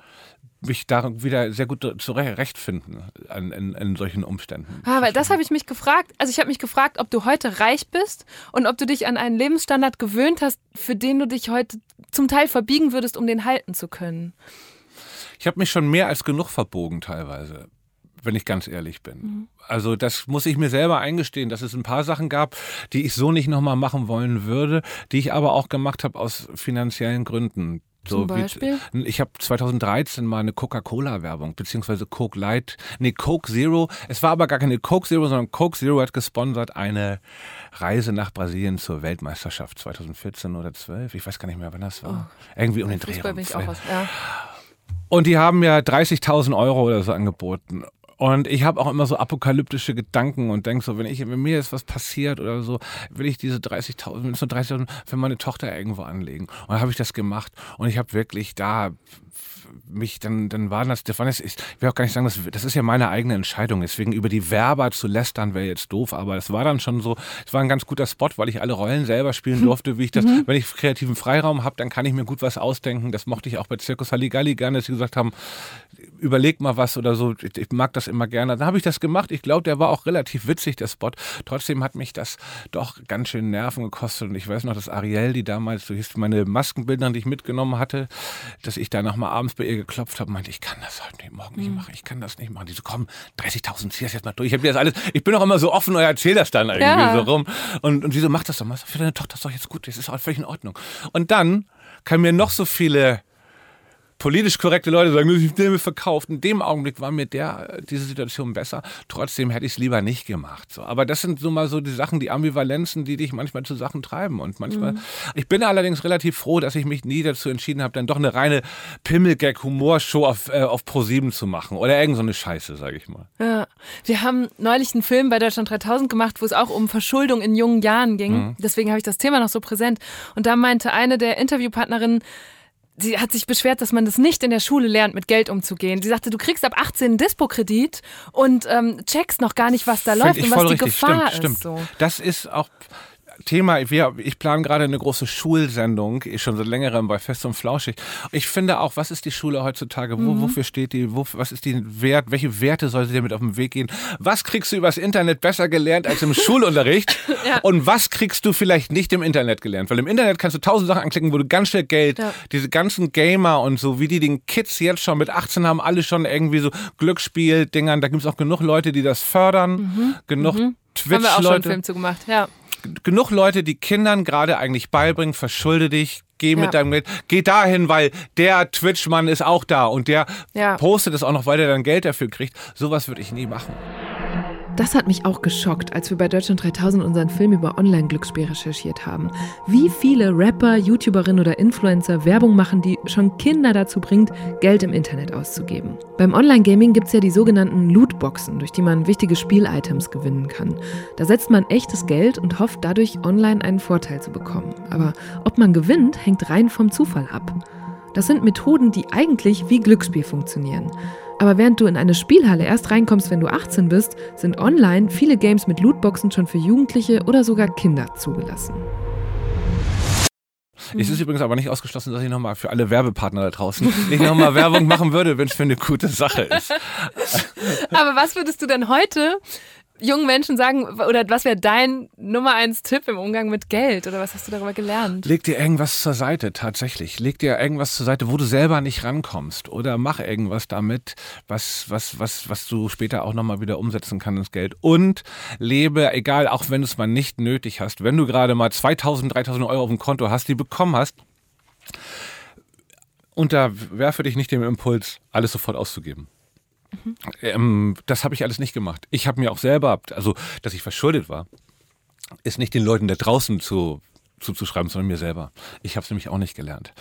mich da wieder sehr gut zurechtfinden in, in, in solchen Umständen. Ah, weil das habe ich mich gefragt. Also ich habe mich gefragt, ob du heute reich bist und ob du dich an einen Lebensstandard gewöhnt hast, für den du dich heute zum Teil verbiegen würdest, um den halten zu können. Ich habe mich schon mehr als genug verbogen teilweise wenn ich ganz ehrlich bin. Mhm. Also das muss ich mir selber eingestehen, dass es ein paar Sachen gab, die ich so nicht nochmal machen wollen würde, die ich aber auch gemacht habe aus finanziellen Gründen. So Zum Beispiel? Wie, ich habe 2013 mal eine Coca-Cola-Werbung, beziehungsweise Coke Light, nee, Coke Zero. Es war aber gar keine Coke Zero, sondern Coke Zero hat gesponsert eine Reise nach Brasilien zur Weltmeisterschaft 2014 oder 12. Ich weiß gar nicht mehr, wann das war. Oh. Irgendwie um den Dreh. Bin ich auch was, ja. Und die haben mir 30.000 Euro oder so angeboten. Und ich habe auch immer so apokalyptische Gedanken und denke so, wenn, ich, wenn mir jetzt was passiert oder so, will ich diese 30.000, wenn es nur 30.000 für meine Tochter irgendwo anlegen. Und dann habe ich das gemacht und ich habe wirklich da mich, dann, dann war das, das war das, ich will auch gar nicht sagen, das, das ist ja meine eigene Entscheidung. Deswegen über die Werber zu lästern wäre jetzt doof, aber es war dann schon so, es war ein ganz guter Spot, weil ich alle Rollen selber spielen durfte, wie ich das, wenn ich kreativen Freiraum habe, dann kann ich mir gut was ausdenken. Das mochte ich auch bei Circus Halligalli gerne, dass sie gesagt haben, überleg mal was oder so. Ich, ich mag das immer gerne. Dann habe ich das gemacht. Ich glaube, der war auch relativ witzig, der Spot. Trotzdem hat mich das doch ganz schön Nerven gekostet. Und ich weiß noch, dass Ariel, die damals, so hieß meine Maskenbilder, die ich mitgenommen hatte, dass ich da nochmal abends bei ihr geklopft habe, meinte, ich kann das heute nicht, morgen nicht machen. Ich kann das nicht machen. Die so, komm, 30.000, zieh das jetzt mal durch. Ich habe das alles, ich bin auch immer so offen und erzähle das dann irgendwie Ja. so rum. Und, und sie so, mach das doch mal. Für deine Tochter ist doch jetzt gut. Das ist auch völlig in Ordnung. Und dann kann mir noch so viele politisch korrekte Leute sagen, ich habe mir verkauft. In dem Augenblick war mir der, diese Situation besser. Trotzdem hätte ich es lieber nicht gemacht. So. Aber das sind so mal so die Sachen, die Ambivalenzen, die dich manchmal zu Sachen treiben. Und manchmal, ich bin allerdings relativ froh, dass ich mich nie dazu entschieden habe, dann doch eine reine Pimmelgag-Humorshow auf, äh, auf Pro7 zu machen. Oder irgend so eine Scheiße, sage ich mal. Ja. Wir haben neulich einen Film bei Deutschland 3000 gemacht, wo es auch um Verschuldung in jungen Jahren ging. Mhm. Deswegen habe ich das Thema noch so präsent. Und da meinte eine der Interviewpartnerinnen, sie hat sich beschwert, dass man das nicht in der Schule lernt, mit Geld umzugehen. Sie sagte, du kriegst ab 18 einen Dispo-Kredit und ähm, checkst noch gar nicht, was da Find läuft und was die richtig. Gefahr stimmt, stimmt. ist. So. Das ist auch Thema. Wir, ich plane gerade eine große Schulsendung, schon seit längerem bei Fest und Flauschig. Ich finde auch, was ist die Schule heutzutage? Wo, Mhm. Wofür steht die? Wo, was ist die Wert? Welche Werte soll sie dir mit auf den Weg gehen? Was kriegst du übers Internet besser gelernt als im Schulunterricht? Ja. Und was kriegst du vielleicht nicht im Internet gelernt? Weil im Internet kannst du tausend Sachen anklicken, wo du ganz schnell Geld, Ja. diese ganzen Gamer und so, wie die den Kids jetzt schon mit 18 haben, alle schon irgendwie so Glücksspiel-Dingern. Da gibt es auch genug Leute, die das fördern. Genug Mhm. Haben wir auch schon einen Twitch-Leute Film zu gemacht. Ja. Genug Leute, die Kindern gerade eigentlich beibringen, verschulde dich, geh Ja. mit deinem Geld, geh dahin, weil der Twitch-Mann ist auch da und der Ja. postet es auch noch, weil er dann Geld dafür kriegt. Sowas würde ich nie machen. Das hat mich auch geschockt, als wir bei Deutschland 3000 unseren Film über Online-Glücksspiel recherchiert haben. Wie viele Rapper, YouTuberinnen oder Influencer Werbung machen, die schon Kinder dazu bringt, Geld im Internet auszugeben. Beim Online-Gaming gibt es ja die sogenannten Lootboxen, durch die man wichtige Spielitems gewinnen kann. Da setzt man echtes Geld und hofft dadurch online einen Vorteil zu bekommen. Aber ob man gewinnt, hängt rein vom Zufall ab. Das sind Methoden, die eigentlich wie Glücksspiel funktionieren. Aber während du in eine Spielhalle erst reinkommst, wenn du 18 bist, sind online viele Games mit Lootboxen schon für Jugendliche oder sogar Kinder zugelassen. Es ist übrigens aber nicht ausgeschlossen, dass ich nochmal für alle Werbepartner da draußen nicht nochmal Werbung machen würde, wenn es für eine gute Sache ist. Aber was würdest du denn heute jungen Menschen sagen, oder was wäre dein Nummer eins Tipp im Umgang mit Geld? Oder was hast du darüber gelernt? Leg dir irgendwas zur Seite, tatsächlich. Leg dir irgendwas zur Seite, wo du selber nicht rankommst. Oder mach irgendwas damit, was, was, was, was du später auch nochmal wieder umsetzen kannst, ins Geld. Und lebe, egal, auch wenn du es mal nicht nötig hast, wenn du gerade mal 2000, 3000 Euro auf dem Konto hast, die bekommen hast, unterwerfe dich nicht dem Impuls, alles sofort auszugeben. Ähm, das habe ich alles nicht gemacht. Ich habe mir auch selber, also dass ich verschuldet war, ist nicht den Leuten da draußen zu zuzuschreiben, sondern mir selber. Ich habe es nämlich auch nicht gelernt.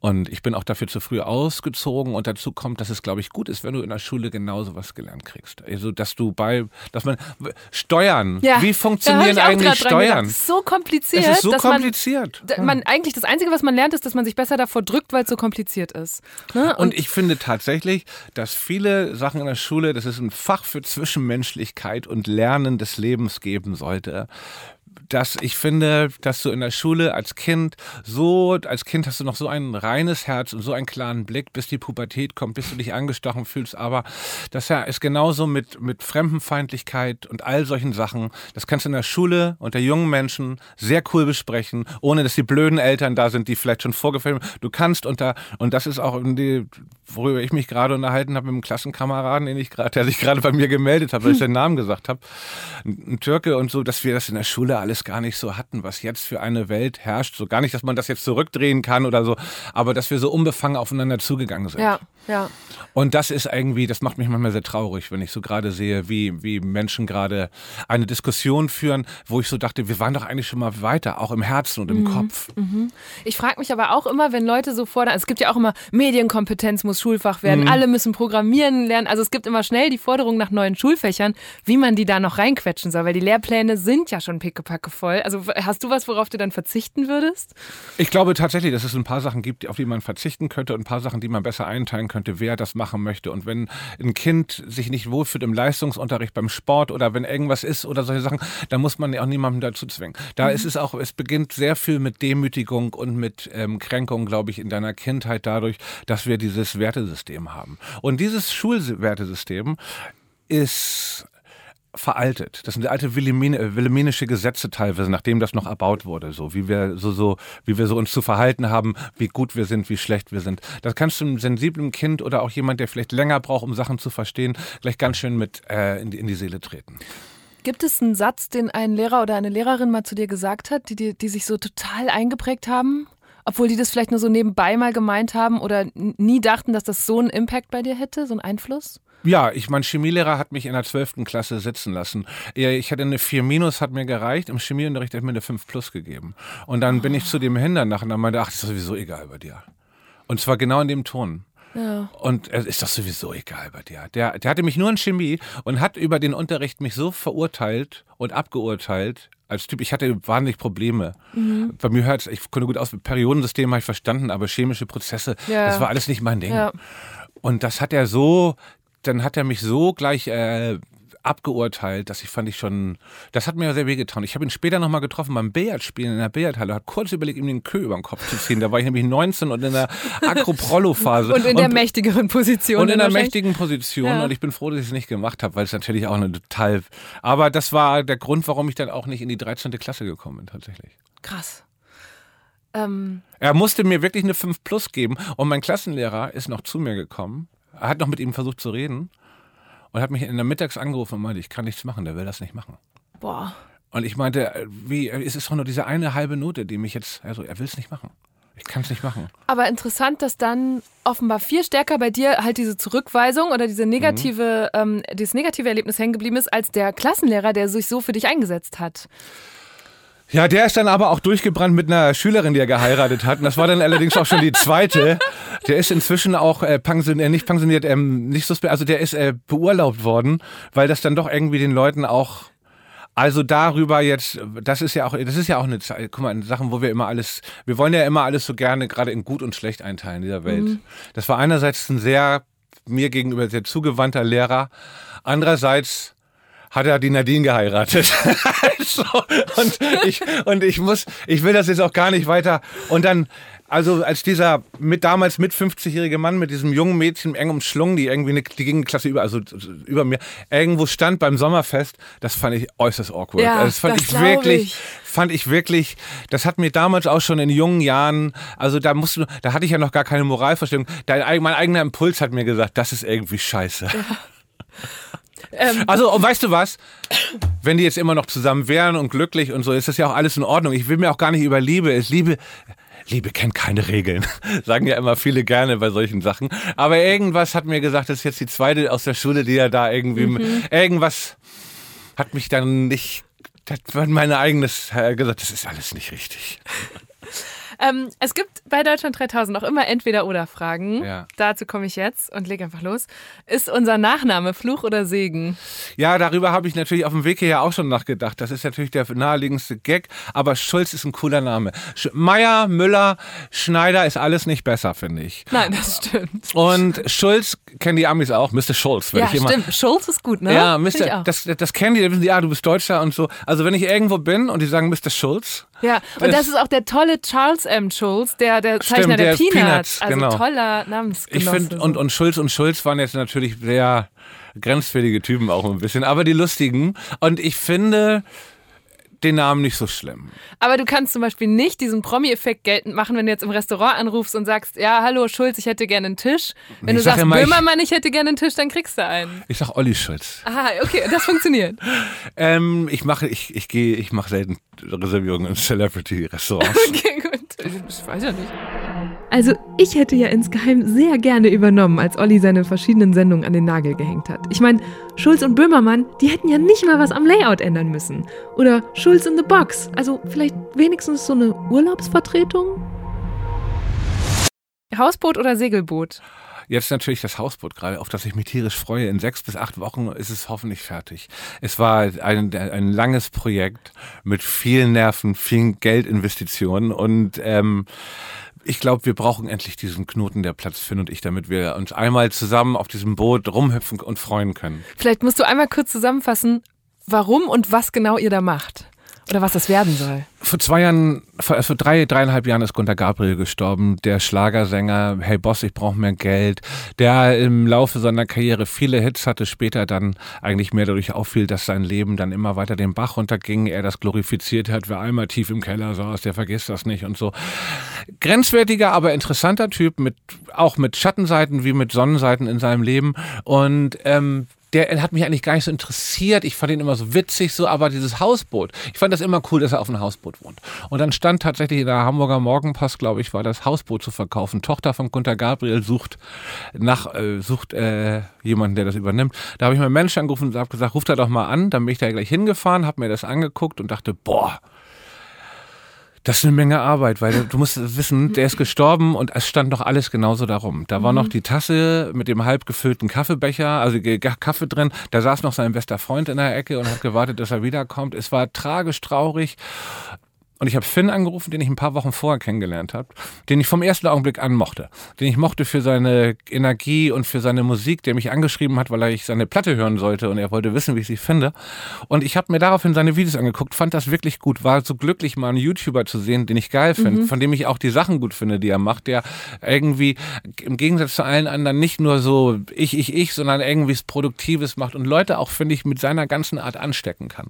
Und ich bin auch dafür zu früh ausgezogen und dazu kommt, dass es, glaube ich, gut ist, wenn du in der Schule genauso was gelernt kriegst. Also, dass du bei, dass man, Steuern, Ja, wie funktionieren eigentlich. Steuern? Das ist so kompliziert. Es ist so kompliziert. Man, da- man eigentlich das Einzige, was man lernt, ist, dass man sich besser davor drückt, weil es so kompliziert ist. Ne? Und ich finde tatsächlich, dass viele Sachen in der Schule, dass es ein Fach für Zwischenmenschlichkeit und Lernen des Lebens geben sollte. Dass ich finde, dass du in der Schule als Kind so, als Kind hast du noch so ein reines Herz und so einen klaren Blick, bis die Pubertät kommt, bis du dich angestochen fühlst. Aber das ja ist genauso mit, mit Fremdenfeindlichkeit und all solchen Sachen. Das kannst du in der Schule unter jungen Menschen sehr cool besprechen, ohne dass die blöden Eltern da sind, die vielleicht schon vorgefilmt haben. Du kannst unter, und das ist auch die, worüber ich mich gerade unterhalten habe mit einem Klassenkameraden, den ich gerade, der sich gerade bei mir gemeldet hat, weil ich seinen Namen gesagt habe, ein Türke und so, dass wir das in der Schule alles alles gar nicht so hatten, was jetzt für eine Welt herrscht. So gar nicht, dass man das jetzt zurückdrehen kann oder so, aber dass wir so unbefangen aufeinander zugegangen sind. Ja, ja. Und das ist irgendwie, das macht mich manchmal sehr traurig, wenn ich so gerade sehe, wie, wie Menschen gerade eine Diskussion führen, wo ich so dachte, wir waren doch eigentlich schon mal weiter, auch im Herzen und im Kopf. Ich frage mich aber auch immer, wenn Leute so fordern, also es gibt ja auch immer Medienkompetenz muss Schulfach werden, Mhm. alle müssen programmieren lernen. Also es gibt immer schnell die Forderung nach neuen Schulfächern, wie man die da noch reinquetschen soll, weil die Lehrpläne sind ja schon pickepacke voll. Also hast du was, worauf du dann verzichten würdest? Ich glaube tatsächlich, dass es ein paar Sachen gibt, auf die man verzichten könnte und ein paar Sachen, die man besser einteilen könnte, wer das machen möchte. Und wenn ein Kind sich nicht wohlfühlt im Leistungsunterricht, beim Sport oder wenn irgendwas ist oder solche Sachen, dann muss man ja auch niemandem dazu zwingen. Da ist es auch, es beginnt sehr viel mit Demütigung und mit ähm, Kränkung, glaube ich, in deiner Kindheit dadurch, dass wir dieses Wertesystem haben. Und dieses Schulwertesystem ist veraltet. Das sind alte äh, wilhelminische Gesetze teilweise, nachdem das noch erbaut wurde, so wie wir so, so, wie wir so uns zu verhalten haben, wie gut wir sind, wie schlecht wir sind. Das kannst du einem sensiblen Kind oder auch jemand, der vielleicht länger braucht, um Sachen zu verstehen, gleich ganz schön mit äh, in, die, in die Seele treten. Gibt es einen Satz, den ein Lehrer oder eine Lehrerin mal zu dir gesagt hat, die, die, die sich so total eingeprägt haben? Obwohl die das vielleicht nur so nebenbei mal gemeint haben oder nie dachten, dass das so einen Impact bei dir hätte, so einen Einfluss? Ja, ich mein Chemielehrer hat mich in der 12. Klasse sitzen lassen. Ich hatte eine 4 minus, hat mir gereicht. Im Chemieunterricht hat er mir eine 5 plus gegeben. Und dann bin ich zu dem hin danach und dann meinte, ach, das ist sowieso egal bei dir. Und zwar genau in dem Ton. Ja. Und es ist doch sowieso egal bei dir. Der, der hatte mich nur in Chemie und hat über den Unterricht mich so verurteilt und abgeurteilt. Als Typ, ich hatte wahnsinnig Probleme. Mhm. Bei mir hört ich konnte gut aus, Periodensystem habe ich verstanden, aber chemische Prozesse, Ja. das war alles nicht mein Ding. Ja. Und das hat er so, dann hat er mich so gleich äh, abgeurteilt, dass ich fand ich schon, das hat mir sehr wehgetan. Ich habe ihn später nochmal getroffen beim Billardspielen in der Billardhalle, hat kurz überlegt, ihm den Kö über den Kopf zu ziehen. Da war ich nämlich 19 und in der Acro-Prollo-Phase. Und in der mächtigeren Position. und in wahrscheinlich. mächtigen Position Ja. und ich bin froh, dass ich es nicht gemacht habe, weil es natürlich auch eine total. Aber das war der Grund, warum ich dann auch nicht in die 13. Klasse gekommen bin, tatsächlich. Krass. Ähm, Er musste mir wirklich eine 5 plus geben und mein Klassenlehrer ist noch zu mir gekommen. Er hat noch mit ihm versucht zu reden und hat mich in der Mittags angerufen und meinte, ich kann nichts machen, der will das nicht machen. boah. Und ich meinte, äh, wie, es ist doch nur diese eine halbe Note, die mich jetzt, also er will es nicht machen. Ich kann es nicht machen. Aber interessant, dass dann offenbar viel stärker bei dir halt diese Zurückweisung oder diese negative, ähm, dieses negative Erlebnis hängen geblieben ist, als der Klassenlehrer, der sich so für dich eingesetzt hat. Ja, der ist dann aber auch durchgebrannt mit einer Schülerin, die er geheiratet hat. Und das war dann allerdings auch schon die zweite. Der ist inzwischen auch äh, pensioniert, äh, nicht pensioniert, ähm, nicht suspe also der ist äh, beurlaubt worden, weil das dann doch irgendwie den Leuten auch also darüber jetzt, das ist ja auch, das ist ja auch eine Zeit, guck mal, Sachen, wo wir immer alles, wir wollen ja immer alles so gerne gerade in gut und schlecht einteilen in dieser Welt. Das war einerseits ein sehr mir gegenüber sehr zugewandter Lehrer, andererseits hat er die Nadine geheiratet. so, und ich und ich muss, ich will das jetzt auch gar nicht weiter. Und dann, also als dieser mit damals mit 50-jährige Mann mit diesem jungen Mädchen eng umschlungen, die irgendwie eine, die Gegenklasse über, also über mir irgendwo stand beim Sommerfest, das fand ich äußerst awkward. Ja, Also das fand das ich wirklich, ich. fand ich wirklich, das hat mir damals auch schon in jungen Jahren, also da musst du, da hatte ich ja noch gar keine Moralvorstellung. Dein, mein eigener Impuls hat mir gesagt, das ist irgendwie scheiße. Ähm, Also, und weißt du was? Wenn die jetzt immer noch zusammen wären und glücklich und so, ist das ja auch alles in Ordnung. Ich will mir auch gar nicht über Liebe. Es Liebe, Liebe kennt keine Regeln. Sagen ja immer viele gerne bei solchen Sachen. Aber irgendwas hat mir gesagt, das ist jetzt die zweite aus der Schule, die ja da irgendwie, irgendwas hat mich dann nicht, das war mein eigenes äh, gesagt, das ist alles nicht richtig. Ähm, es gibt bei Deutschland 3000 auch immer Entweder-Oder-Fragen. Ja. Dazu komme ich jetzt und lege einfach los. Ist unser Nachname Fluch oder Segen? Ja, darüber habe ich natürlich auf dem Weg hierher auch schon nachgedacht. Das ist natürlich der naheliegendste Gag, aber Schulz ist ein cooler Name. Sch Meier, Müller, Schneider ist alles nicht besser, finde ich. Nein, das stimmt. Und Schulz kennen die Amis auch, Mr. Schulz, wenn Ja, ich immer. stimmt. Schulz ist gut, ne? Ja, Mr. Das, das kennen die, da wissen die, ja, du bist Deutscher und so. Also wenn ich irgendwo bin und die sagen Mr. Schulz, Ja, und das ist auch der tolle Charles M. Schulz, der, der Zeichner Stimmt, der, der Peanuts. Peanuts, also genau. toller Namensgenosse. ich finde, und, und Schulz und Schulz waren jetzt natürlich sehr grenzwertige Typen auch ein bisschen, aber die lustigen. Und ich finde, den Namen nicht so schlimm. Aber du kannst zum Beispiel nicht diesen Promi-Effekt geltend machen, wenn du jetzt im Restaurant anrufst und sagst, ja, hallo Schulz, ich hätte gerne einen Tisch. Wenn Ich du sag sagst, immer, ich- Böhmermann, ich hätte gerne einen Tisch, dann kriegst du einen. Ich sag Olli Schulz. Aha, okay, das funktioniert. Ähm, ich mache, ich, ich gehe, ich mache selten Reservierungen in Celebrity-Restaurants. Okay, gut. Ich weiß ja nicht. Also, ich hätte ja insgeheim sehr gerne übernommen, als Olli seine verschiedenen Sendungen an den Nagel gehängt hat. Ich meine, Schulz und Böhmermann, die hätten ja nicht mal was am Layout ändern müssen. Oder Schulz in the Box. Also, vielleicht wenigstens so eine Urlaubsvertretung? Hausboot oder Segelboot? Jetzt natürlich das Hausboot gerade, auf das ich mich tierisch freue. In sechs bis acht Wochen ist es hoffentlich fertig. Es war ein, ein langes Projekt mit vielen Nerven, vielen Geldinvestitionen und ähm, ich glaube, wir brauchen endlich diesen Knoten, der Platz Finn und ich, damit wir uns einmal zusammen auf diesem Boot rumhüpfen und freuen können. Vielleicht musst du einmal kurz zusammenfassen, warum und was genau ihr da macht. Oder was das werden soll. Vor zwei Jahren, vor, vor drei, dreieinhalb Jahren ist Gunter Gabriel gestorben, der Schlagersänger, Hey Boss, ich brauche mehr Geld, der im Laufe seiner Karriere viele Hits hatte, später dann eigentlich mehr dadurch auffiel, dass sein Leben dann immer weiter den Bach runterging, er das glorifiziert hat, wer einmal tief im Keller saß, der vergisst das nicht und so. Grenzwertiger, aber interessanter Typ, mit, auch mit Schattenseiten wie mit Sonnenseiten in seinem Leben und ähm, der hat mich eigentlich gar nicht so interessiert. Ich fand ihn immer so witzig, so, aber dieses Hausboot, ich fand das immer cool, dass er auf einem Hausboot wohnt. Und dann stand tatsächlich in der Hamburger Morgenpost, glaube ich, war das Hausboot zu verkaufen. Tochter von Gunter Gabriel sucht nach, äh, sucht äh, jemanden, der das übernimmt. Da habe ich meinen Menschen angerufen und habe gesagt, ruft da doch mal an. Dann bin ich da gleich hingefahren, habe mir das angeguckt und dachte, boah, das ist eine Menge Arbeit, weil du musst wissen, der ist gestorben und es stand noch alles genauso darum. Da war noch die Tasse mit dem halb gefüllten Kaffeebecher, also Kaffee drin. Da saß noch sein bester Freund in der Ecke und hat gewartet, dass er wiederkommt. Es war tragisch traurig. Und ich habe Finn angerufen, den ich ein paar Wochen vorher kennengelernt habe, den ich vom ersten Augenblick an mochte. Den ich mochte für seine Energie und für seine Musik, der mich angeschrieben hat, weil er ich seine Platte hören sollte und er wollte wissen, wie ich sie finde. Und ich habe mir daraufhin seine Videos angeguckt, fand das wirklich gut, war so glücklich, mal einen YouTuber zu sehen, den ich geil finde, von dem ich auch die Sachen gut finde, die er macht, der irgendwie im Gegensatz zu allen anderen nicht nur so ich, ich, ich, sondern irgendwie was Produktives macht und Leute auch, finde ich, mit seiner ganzen Art anstecken kann.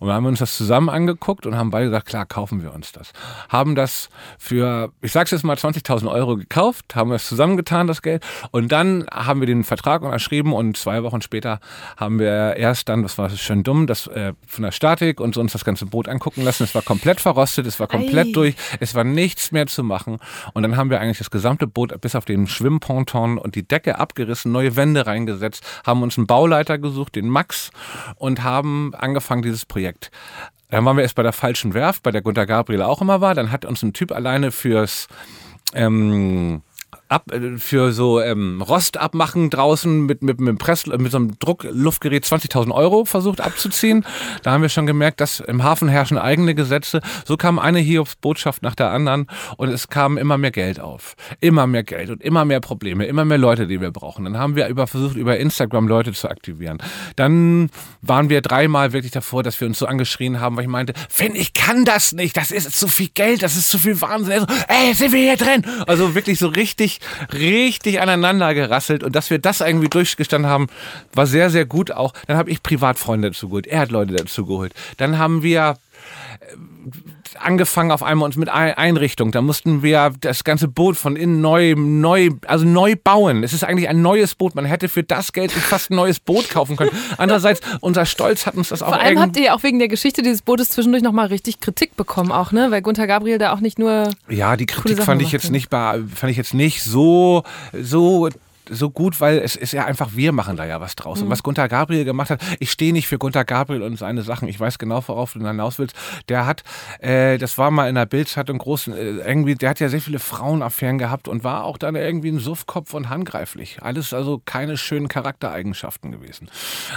Und wir haben uns das zusammen angeguckt und haben beide gesagt, klar, kaufen wir uns das. Haben das für, ich sag's jetzt mal, 20.000 Euro gekauft, haben es zusammengetan, das Geld. Und dann haben wir den Vertrag unterschrieben und zwei Wochen später haben wir erst dann, das war schön dumm, das äh, von der Statik und so uns das ganze Boot angucken lassen. Es war komplett verrostet, es war komplett Ei. durch, es war nichts mehr zu machen. Und dann haben wir eigentlich das gesamte Boot bis auf den Schwimmponton und die Decke abgerissen, neue Wände reingesetzt, haben uns einen Bauleiter gesucht, den Max, und haben angefangen, dieses Projekt dann waren wir erst bei der falschen Werft, bei der Gunter Gabriel auch immer war. Dann hat uns ein Typ alleine fürs ähm, ab, äh, für so ähm, Rost abmachen draußen mit, mit, mit, Press, mit so einem Druckluftgerät 20.000 Euro versucht abzuziehen. Da haben wir schon gemerkt, dass im Hafen herrschen eigene Gesetze. So kam eine Hiobs-Botschaft nach der anderen und es kam immer mehr Geld auf. Immer mehr Geld und immer mehr Probleme, immer mehr Leute, die wir brauchen. Dann haben wir über, versucht, über Instagram Leute zu aktivieren. Dann waren wir dreimal wirklich davor, dass wir uns so angeschrien haben, weil ich meinte, Finn, ich kann das nicht, das ist zu viel Geld, das ist zu viel Wahnsinn. Ey, sind wir hier drin? Also wirklich so richtig, richtig aneinander gerasselt und dass wir das irgendwie durchgestanden haben, war sehr, sehr gut auch. Dann habe ich Privatfreunde dazu geholt, er hat Leute dazu geholt. Dann haben wir angefangen auf einmal uns mit Ein- Einrichtung. Da mussten wir das ganze Boot von innen neu, neu, also neu bauen. Es ist eigentlich ein neues Boot. Man hätte für das Geld fast ein neues Boot kaufen können. Andererseits, unser Stolz hat uns das auch Vor allem habt ihr ja auch wegen der Geschichte dieses Bootes zwischendurch nochmal richtig Kritik bekommen, auch, ne? Weil Gunther Gabriel da auch nicht nur. Ja, die Kritik fand ich jetzt nicht fand ich jetzt nicht so, so so gut, weil es ist ja einfach, wir machen da ja was draus. Mhm. Und was Gunter Gabriel gemacht hat, ich stehe nicht für Gunter Gabriel und seine Sachen. Ich weiß genau, worauf du hinaus willst. Der hat, äh, das war mal in der Bildzeitung groß, äh, irgendwie, der hat ja sehr viele Frauenaffären gehabt und war auch dann irgendwie ein Suffkopf und handgreiflich. Alles also keine schönen Charaktereigenschaften gewesen.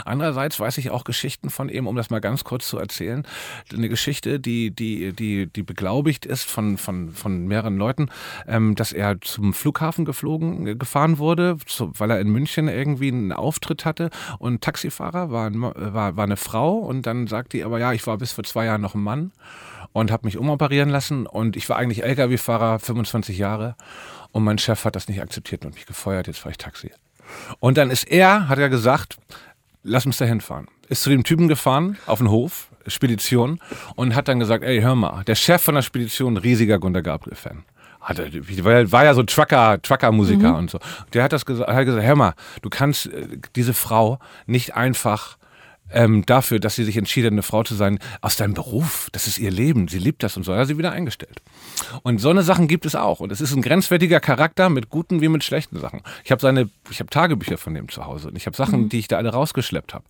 Andererseits weiß ich auch Geschichten von ihm, um das mal ganz kurz zu erzählen. Eine Geschichte, die, die, die, die beglaubigt ist von, von, von mehreren Leuten, ähm, dass er zum Flughafen geflogen, äh, gefahren wurde, zu, weil er in München irgendwie einen Auftritt hatte und Taxifahrer war, Mo- war, war eine Frau und dann sagt die aber, ja, ich war bis vor zwei Jahren noch ein Mann und habe mich umoperieren lassen und ich war eigentlich Lkw-Fahrer, 25 Jahre und mein Chef hat das nicht akzeptiert und mich gefeuert, jetzt fahre ich Taxi. Und dann ist er, hat er gesagt, lass uns da hinfahren. Ist zu dem Typen gefahren, auf den Hof, Spedition und hat dann gesagt, ey, hör mal, der Chef von der Spedition, riesiger Gunter Gabriel-Fan. Hat er- war ja so Trucker, Trucker-Musiker und so. Der hat das gesagt, hat gesagt, hör mal, du kannst äh, diese Frau nicht einfach ähm, dafür, dass sie sich entschieden hat, eine Frau zu sein, aus deinem Beruf. Das ist ihr Leben. Sie liebt das und so. Er hat sie wieder eingestellt. Und so eine Sachen gibt es auch. Und es ist ein grenzwertiger Charakter mit guten wie mit schlechten Sachen. Ich habe seine, ich habe Tagebücher von dem zu Hause und ich habe Sachen, die ich da alle rausgeschleppt habe.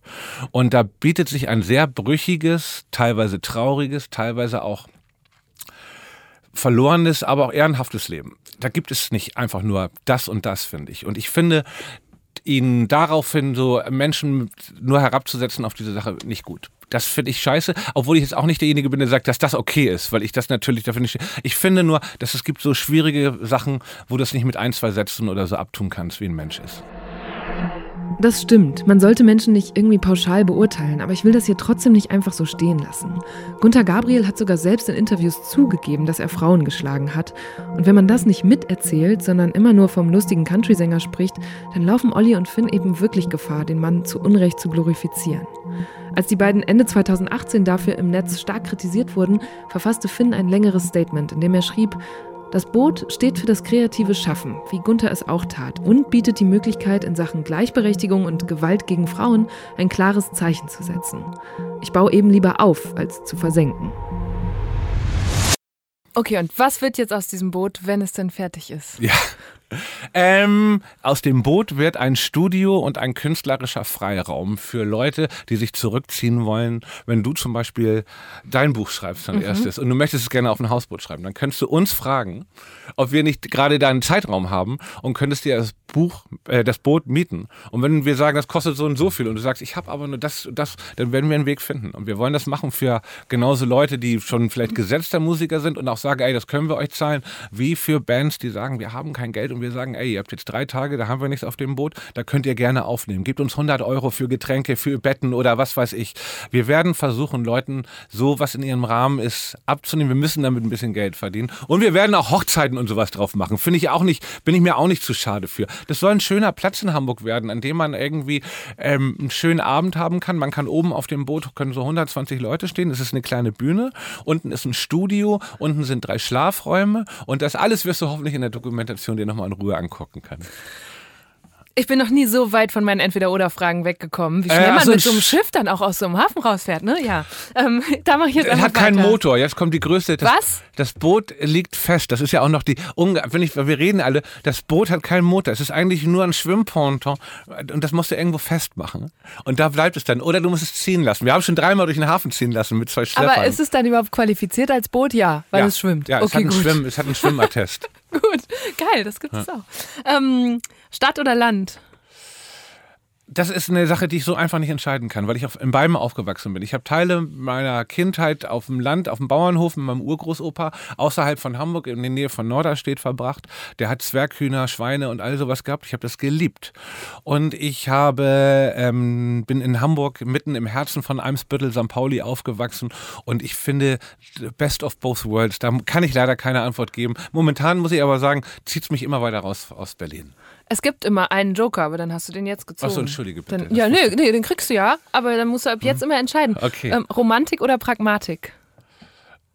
Und da bietet sich ein sehr brüchiges, teilweise trauriges, teilweise auch verlorenes, aber auch ehrenhaftes Leben. Da gibt es nicht einfach nur das und das, finde ich. Und ich finde, ihn daraufhin so Menschen nur herabzusetzen auf diese Sache nicht gut. Das finde ich scheiße, obwohl ich jetzt auch nicht derjenige bin, der sagt, dass das okay ist, weil ich das natürlich dafür nicht. Ich finde nur, dass es gibt so schwierige Sachen, wo du das nicht mit ein, zwei Sätzen oder so abtun kannst, wie ein Mensch ist. Das stimmt. Man sollte Menschen nicht irgendwie pauschal beurteilen, aber ich will das hier trotzdem nicht einfach so stehen lassen. Gunther Gabriel hat sogar selbst in Interviews zugegeben, dass er Frauen geschlagen hat. Und wenn man das nicht miterzählt, sondern immer nur vom lustigen Country-Sänger spricht, dann laufen Olli und Finn eben wirklich Gefahr, den Mann zu Unrecht zu glorifizieren. Als die beiden Ende 2018 dafür im Netz stark kritisiert wurden, verfasste Finn ein längeres Statement, in dem er schrieb, das Boot steht für das kreative Schaffen, wie Gunther es auch tat, und bietet die Möglichkeit, in Sachen Gleichberechtigung und Gewalt gegen Frauen ein klares Zeichen zu setzen. Ich baue eben lieber auf, als zu versenken. Okay, und was wird jetzt aus diesem Boot, wenn es denn fertig ist? Ja. Ähm, aus dem Boot wird ein Studio und ein künstlerischer Freiraum für Leute, die sich zurückziehen wollen. Wenn du zum Beispiel dein Buch schreibst, dein erstes, und du möchtest es gerne auf ein Hausboot schreiben, dann könntest du uns fragen, ob wir nicht gerade deinen Zeitraum haben und könntest dir das Buch, äh, das Boot mieten. Und wenn wir sagen, das kostet so und so viel und du sagst, ich habe aber nur das und das, dann werden wir einen Weg finden. Und wir wollen das machen für genauso Leute, die schon vielleicht gesetzter Musiker sind und auch sagen, ey, das können wir euch zahlen, wie für Bands, die sagen, wir haben kein Geld und wir sagen, ey, ihr habt jetzt drei Tage, da haben wir nichts auf dem Boot, da könnt ihr gerne aufnehmen. Gebt uns 100 Euro für Getränke, für Betten oder was weiß ich. Wir werden versuchen, Leuten so, was in ihrem Rahmen ist, abzunehmen. Wir müssen damit ein bisschen Geld verdienen. Und wir werden auch Hochzeiten und sowas drauf machen. Finde ich auch nicht, bin ich mir auch nicht zu schade für. Das soll ein schöner Platz in Hamburg werden, an dem man irgendwie ähm, einen schönen Abend haben kann. Man kann oben auf dem Boot, können so 120 Leute stehen. Es ist eine kleine Bühne. Unten ist ein Studio. Unten sind drei Schlafräume. Und das alles wirst du hoffentlich in der Dokumentation dir nochmal in Ruhe angucken können. Ich bin noch nie so weit von meinen Entweder-Oder-Fragen weggekommen, wie schnell Äh, ach man mit so einem sch- Schiff dann auch aus so einem Hafen rausfährt, ne? Ja. Ähm, da mache ich jetzt Es einfach hat keinen weiter. Motor. Jetzt kommt die größte. Das, Was? Das Boot liegt fest. Das ist ja auch noch die. Wenn ich, wir reden alle. Das Boot hat keinen Motor. Es ist eigentlich nur ein Schwimmponton und das musst du irgendwo festmachen. Und da bleibt es dann. Oder du musst es ziehen lassen. Wir haben schon dreimal durch den Hafen ziehen lassen mit zwei Schleppern. Aber ist es dann überhaupt qualifiziert als Boot? Ja, weil ja. es schwimmt. Ja, es, okay, hat einen gut. Schwimm, es hat einen Schwimmattest. Gut, geil, das gibt es auch. Ähm, Stadt oder Land? Das ist eine Sache, die ich so einfach nicht entscheiden kann, weil ich auf, in Beim aufgewachsen bin. Ich habe Teile meiner Kindheit auf dem Land, auf dem Bauernhof mit meinem Urgroßopa außerhalb von Hamburg in der Nähe von Norderstedt verbracht. Der hat Zwerghühner, Schweine und all sowas gehabt. Ich habe das geliebt. Und ich habe, ähm, bin in Hamburg mitten im Herzen von Eimsbüttel, St. Pauli aufgewachsen. Und ich finde, best of both worlds. Da kann ich leider keine Antwort geben. Momentan muss ich aber sagen, zieht es mich immer weiter raus aus Berlin. Es gibt immer einen Joker, aber dann hast du den jetzt gezogen. Ach so, entschuldige bitte. Dann, ja, nee, nee, den kriegst du ja, aber dann musst du ab jetzt immer entscheiden. Okay. Ähm, Romantik oder Pragmatik?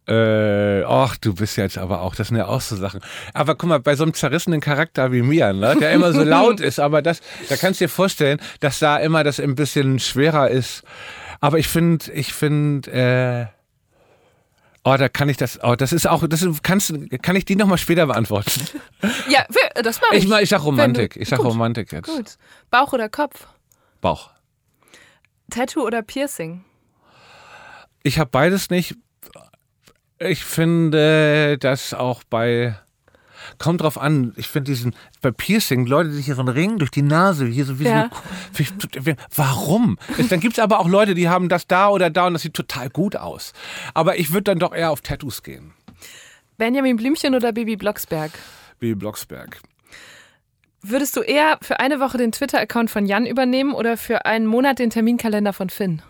Äh, ach, du bist jetzt aber auch, das sind ja auch so Sachen. Aber guck mal, bei so einem zerrissenen Charakter wie mir, ne, der immer so laut ist, aber das, da kannst du dir vorstellen, dass da immer das ein bisschen schwerer ist. Aber ich finde, ich finde, äh, oh, da kann ich das, oh, das ist auch, das kannst, kann ich die nochmal später beantworten? Ja, das mache ich. Ich, ich sag Romantik, du- ich sag gut, Romantik jetzt. Gut. Bauch oder Kopf? Bauch. Tattoo oder Piercing? Ich habe beides nicht. Ich finde, dass auch bei. Kommt drauf an, ich finde diesen, bei Piercing, Leute, die sich hier so einen Ring durch die Nase, hier so wie Ja. so eine, Warum? Dann gibt es aber auch Leute, die haben das da oder da und das sieht total gut aus. Aber ich würde dann doch eher auf Tattoos gehen. Benjamin Blümchen oder Baby Blocksberg? Wie Blocksberg. Würdest du eher für eine Woche den Twitter-Account von Jan übernehmen oder für einen Monat den Terminkalender von Finn?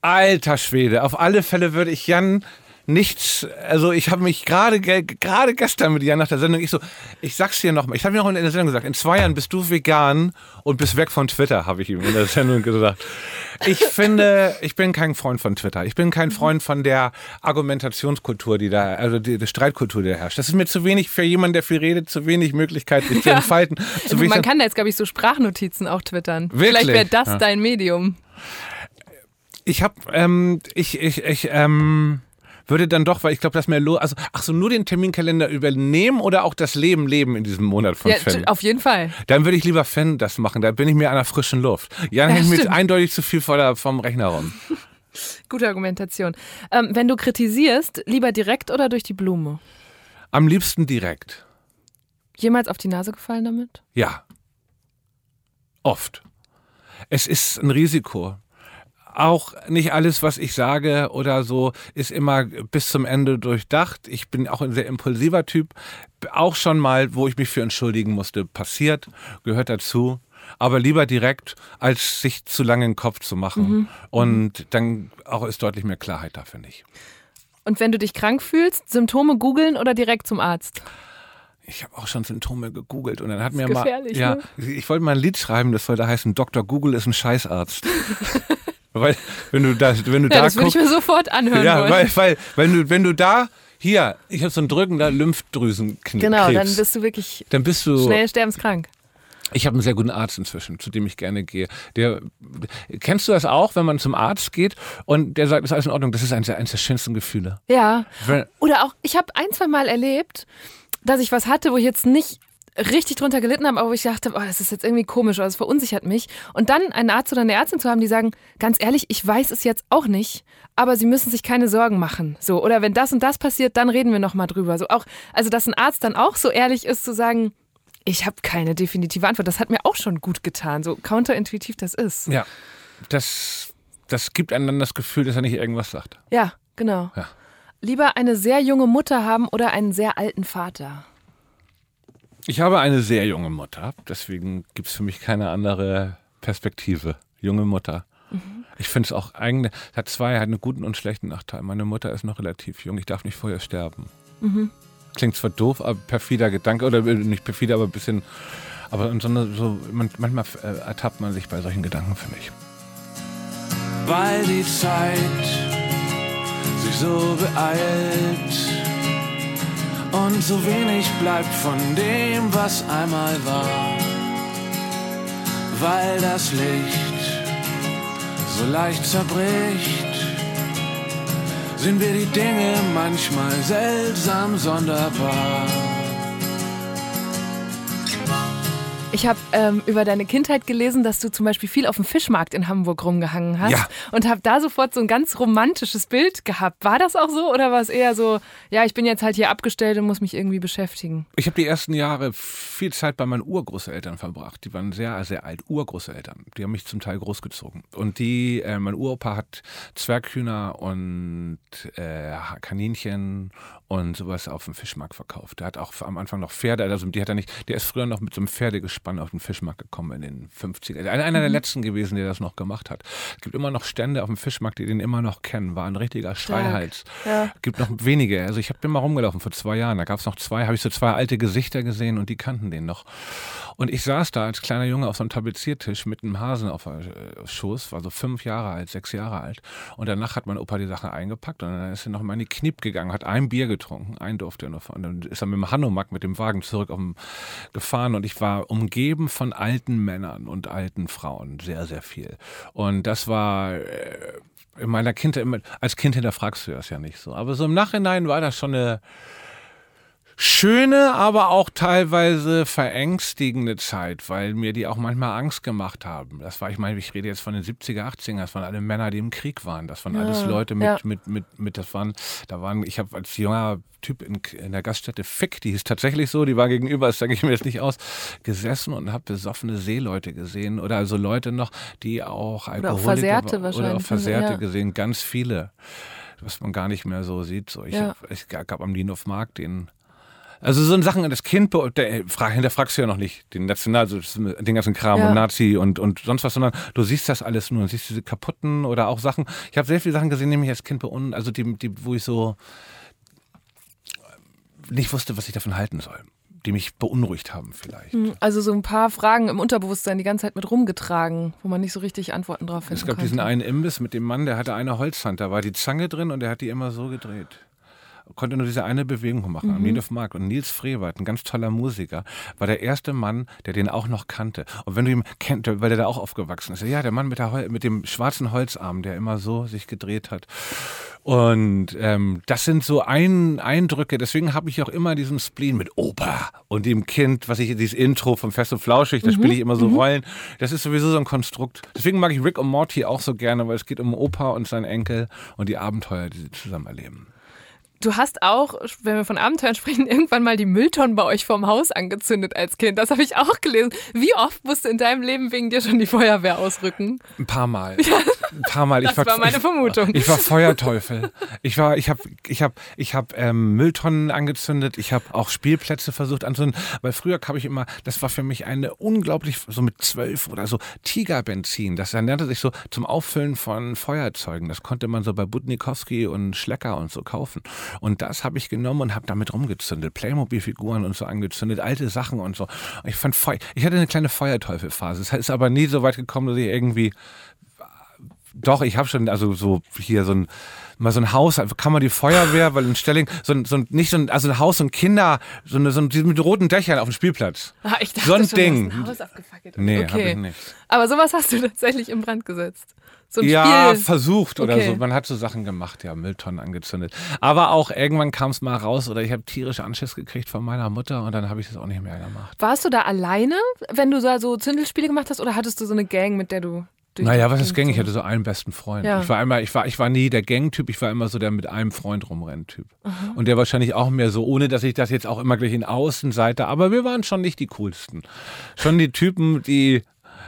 Alter Schwede, auf alle Fälle würde ich Jan nichts, also ich habe mich gerade ge- gerade gestern mit dir nach der Sendung, ich so, ich sag's dir nochmal, ich habe mir auch in der Sendung gesagt, in zwei Jahren bist du vegan und bist weg von Twitter, habe ich ihm in der Sendung gesagt. Ich finde, ich bin kein Freund von Twitter. Ich bin kein Freund von der Argumentationskultur, die da, also die, die Streitkultur, die da herrscht. Das ist mir zu wenig für jemanden, der viel redet, zu wenig Möglichkeit, sich zu Ja. entfalten. Zu wenig Man kann da jetzt, glaube ich, so Sprachnotizen auch twittern. Wirklich? Vielleicht wäre das Ja. dein Medium. Ich habe, ähm, ich, ich, ich, ähm, würde dann doch, weil ich glaube, dass mir lo also ach so nur den Terminkalender übernehmen oder auch das Leben leben in diesem Monat von Ja, Fan. auf jeden Fall. Dann würde ich lieber Fan das machen. Da bin ich mir an der frischen Luft. Jan Ja, hängt mir eindeutig zu viel vor der, vom Rechner rum. Gute Argumentation. Ähm, wenn du kritisierst, lieber direkt oder durch die Blume? Am liebsten direkt. Jemals auf die Nase gefallen damit? Ja. Oft. Es ist ein Risiko. Auch nicht alles, was ich sage oder so, ist immer bis zum Ende durchdacht. Ich bin auch ein sehr impulsiver Typ. Auch schon mal, wo ich mich für entschuldigen musste, passiert, gehört dazu. Aber lieber direkt, als sich zu lange den Kopf zu machen. Und dann auch ist deutlich mehr Klarheit da, finde ich. Und wenn du dich krank fühlst, Symptome googeln oder direkt zum Arzt? Ich habe auch schon Symptome gegoogelt und dann hat mir mal, ja, ne? ich wollte mal ein Lied schreiben, das sollte heißen Dr. Google ist ein Scheißarzt. weil wenn du da, wenn du Ja, da das würde ich guckst, mir sofort anhören ja, wollen. weil, weil wenn du wenn du da hier, ich habe so einen drückender Lymphdrüsenkrebs. genau, dann bist du wirklich dann bist du schnell sterbenskrank. ich habe einen sehr guten Arzt inzwischen, zu dem ich gerne gehe. Der, kennst du das auch, wenn man zum Arzt geht und der sagt, ist alles in Ordnung? Das ist eines, der- eines der schönsten Gefühle. Ja. Oder auch, ich habe ein, zwei Mal erlebt, dass ich was hatte, wo ich jetzt nicht richtig drunter gelitten habe, aber wo ich dachte, oh, das ist jetzt irgendwie komisch oder das verunsichert mich. Und dann einen Arzt oder eine Ärztin zu haben, die sagen, ganz ehrlich, ich weiß es jetzt auch nicht, aber Sie müssen sich keine Sorgen machen. So, oder wenn das und das passiert, dann reden wir nochmal drüber. So auch, also dass ein Arzt dann auch so ehrlich ist zu sagen, ich habe keine definitive Antwort. Das hat mir auch schon gut getan, so counterintuitiv das ist. Ja, das, das gibt einem dann das Gefühl, dass er nicht irgendwas sagt. Ja, genau. Ja. Lieber eine sehr junge Mutter haben oder einen sehr alten Vater. Ich habe eine sehr junge Mutter, deswegen gibt es für mich keine andere Perspektive. Junge Mutter. Ich finde es auch eigentlich, hat zwei, hat einen guten und schlechten Nachteil. Meine Mutter ist noch relativ jung, ich darf nicht vorher sterben. Klingt zwar doof, aber perfider Gedanke, oder äh, nicht perfider, aber ein bisschen, aber in so, eine- so man, manchmal äh, ertappt man sich bei solchen Gedanken, finde ich. weil die Zeit sich so beeilt und so wenig bleibt von dem, was einmal war, weil das Licht so leicht zerbricht, sind wir die Dinge manchmal seltsam sonderbar. Ich habe ähm, über deine Kindheit gelesen, dass du zum Beispiel viel auf dem Fischmarkt in Hamburg rumgehangen hast Ja. und habe da sofort so ein ganz romantisches Bild gehabt. War das auch so oder war es eher so, ja, ich bin jetzt halt hier abgestellt und muss mich irgendwie beschäftigen? Ich habe die ersten Jahre viel Zeit bei meinen Urgroßeltern verbracht. Die waren sehr, sehr alt. Urgroßeltern. Die haben mich zum Teil großgezogen. Und die, äh, mein Uropa hat Zwerghühner und äh, Kaninchen und sowas auf dem Fischmarkt verkauft. Der hat auch am Anfang noch Pferde, also die hat er nicht, der ist früher noch mit so einem Pferdegespann auf den Fischmarkt gekommen in den 50er. Einer, einer der letzten gewesen, der das noch gemacht hat. Es gibt immer noch Stände auf dem Fischmarkt, die den immer noch kennen. War ein richtiger Schreihals. Ja. Gibt noch wenige. Also ich habe bin mal rumgelaufen vor zwei Jahren. Da gab es noch zwei, habe ich so zwei alte Gesichter gesehen und die kannten den noch. Und ich saß da als kleiner Junge auf so einem Tapeziertisch mit einem Hasen auf der äh, Schoß, war so fünf Jahre alt, sechs Jahre alt. Und danach hat mein Opa die Sache eingepackt und dann ist er noch mal in die Kniep gegangen, hat ein Bier getrunken, ein durfte er noch. Und dann ist er mit dem Hanomag mit dem Wagen zurück auf dem, gefahren und ich war umgeben von alten Männern und alten Frauen, sehr, sehr viel. Und das war äh, in meiner Kindheit, als Kind hinterfragst du das ja nicht so. Aber so im Nachhinein war das schon eine schöne, aber auch teilweise verängstigende Zeit, weil mir die auch manchmal Angst gemacht haben. Das war, ich meine, ich rede jetzt von den 70er, 80er, das waren alle Männer, die im Krieg waren. Das waren alles Leute mit, ja. mit, mit, mit, das waren, da waren, ich habe als junger Typ in, in der Gaststätte Fick, die hieß tatsächlich so, die war gegenüber, das sage ich mir jetzt nicht aus, gesessen und habe besoffene Seeleute gesehen oder also Leute noch, die auch Alkoholiker Versehrte waren- oder wahrscheinlich, auch Versehrte ja. gesehen, ganz viele, was man gar nicht mehr so sieht. So, ich Ja. hab, es gab am Lienhof Markt den Also so Sachen, das Kind, hinterfragst du ja noch nicht den National, also den ganzen Kram Ja. und Nazi und, und sonst was, sondern du siehst das alles nur und siehst diese kaputten oder auch Sachen. Ich habe sehr viele Sachen gesehen, die mich als Kind beun also die, die, wo ich so nicht wusste, was ich davon halten soll. Die mich beunruhigt haben vielleicht. Also so ein paar Fragen im Unterbewusstsein die ganze Zeit mit rumgetragen, wo man nicht so richtig Antworten drauf finden Es gab konnte. diesen einen Imbiss mit dem Mann, der hatte eine Holzhand, da war die Zange drin und der hat die immer so gedreht. Konnte nur diese eine Bewegung machen, am Nils Mark. Und Nils Frevert, ein ganz toller Musiker, war der erste Mann, der den auch noch kannte. Und wenn du ihn kennt, weil der da auch aufgewachsen ist, ja, der Mann mit, der mit dem schwarzen Holzarm, der immer so sich gedreht hat. Und ähm, das sind so ein Eindrücke, deswegen habe ich auch immer diesen Spleen mit Opa und dem Kind, was ich, dieses Intro vom Fest und Flauschig, da spiele ich immer so Rollen. Das ist sowieso so ein Konstrukt. Deswegen mag ich Rick und Morty auch so gerne, weil es geht um Opa und seinen Enkel und die Abenteuer, die sie zusammen erleben. Du hast auch, wenn wir von Abenteuern sprechen, irgendwann mal die Mülltonnen bei euch vorm Haus angezündet als Kind. Das habe ich auch gelesen. Wie oft musste in deinem Leben wegen dir schon die Feuerwehr ausrücken? Ein paar Mal. Ein paar Mal. Das war meine ich, Vermutung. Ich war Feuerteufel. Ich war, ich habe, ich habe, ich habe ähm, Mülltonnen angezündet. Ich habe auch Spielplätze versucht anzuzünden. Weil früher habe ich immer, das war für mich eine unglaublich, so mit zwölf oder so Tigerbenzin. Das nannte sich so zum Auffüllen von Feuerzeugen. Das konnte man so bei Budnikowski und Schlecker und so kaufen. Und das habe ich genommen und habe damit rumgezündet. Playmobil-Figuren und so angezündet, alte Sachen und so. Ich fand Feu ich hatte eine kleine Feuerteufelphase. Es ist aber nie so weit gekommen, dass ich irgendwie doch, ich habe schon, also so hier so ein, mal so ein Haus, kann man die Feuerwehr, weil in Stelling, so ein, so ein, nicht so ein, also ein Haus und Kinder, so, eine, so ein, mit roten Dächern auf dem Spielplatz. Ah, ich dachte So ein schon, Ding. Du hast ein Haus abgefackelt. Nee, okay. habe ich nicht. Aber sowas hast du tatsächlich in Brand gesetzt. So ein Ja, Spiel. versucht oder Okay. so. Man hat so Sachen gemacht, ja, Mülltonnen angezündet. Aber auch irgendwann kam es mal raus oder ich habe tierisch Anschiss gekriegt von meiner Mutter und dann habe ich das auch nicht mehr gemacht. Warst du da alleine, wenn du da so Zündelspiele gemacht hast, oder hattest du so eine Gang, mit der du Naja, was ist Gang? Ich hatte so einen besten Freund. Ja. Ich war einmal, ich war, ich war nie der Gang-Typ, ich war immer so der mit einem Freund rumrennt-Typ. Und der wahrscheinlich auch mehr so, ohne dass ich das jetzt auch immer gleich in Außenseite, aber wir waren schon nicht die coolsten. Schon die Typen, die,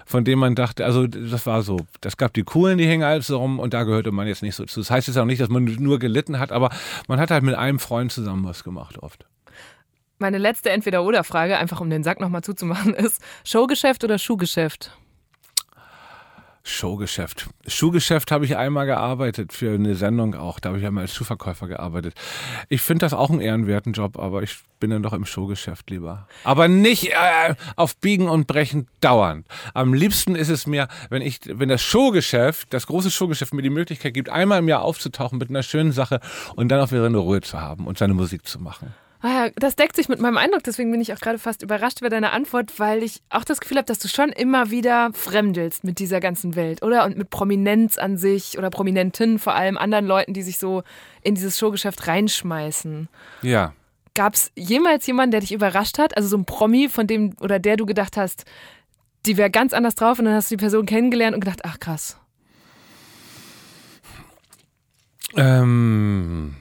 von denen man dachte, also das war so, das gab die coolen, die hängen alles rum und da gehörte man jetzt nicht so zu. Das heißt jetzt auch nicht, dass man nur gelitten hat, aber man hat halt mit einem Freund zusammen was gemacht oft. Meine letzte Entweder-Oder-Frage, einfach um den Sack nochmal zuzumachen, ist Showgeschäft oder Schuhgeschäft? Showgeschäft. Schuhgeschäft habe ich einmal gearbeitet für eine Sendung auch. Da habe ich einmal als Schuhverkäufer gearbeitet. Ich finde das auch einen ehrenwerten Job, aber ich bin dann doch im Showgeschäft lieber. Aber nicht äh, auf Biegen und Brechen dauernd. Am liebsten ist es mir, wenn ich, wenn das Showgeschäft, das große Showgeschäft mir die Möglichkeit gibt, einmal im Jahr aufzutauchen mit einer schönen Sache und dann auch wieder eine Ruhe zu haben und seine Musik zu machen. Ah das deckt sich mit meinem Eindruck, deswegen bin ich auch gerade fast überrascht über deine Antwort, weil ich auch das Gefühl habe, dass du schon immer wieder fremdelst mit dieser ganzen Welt, oder? Und mit Prominenz an sich oder Prominenten, vor allem anderen Leuten, die sich so in dieses Showgeschäft reinschmeißen. Ja. Gab es jemals jemanden, der dich überrascht hat? Also so ein Promi, von dem oder der du gedacht hast, die wäre ganz anders drauf und dann hast du die Person kennengelernt und gedacht, ach krass. Ähm,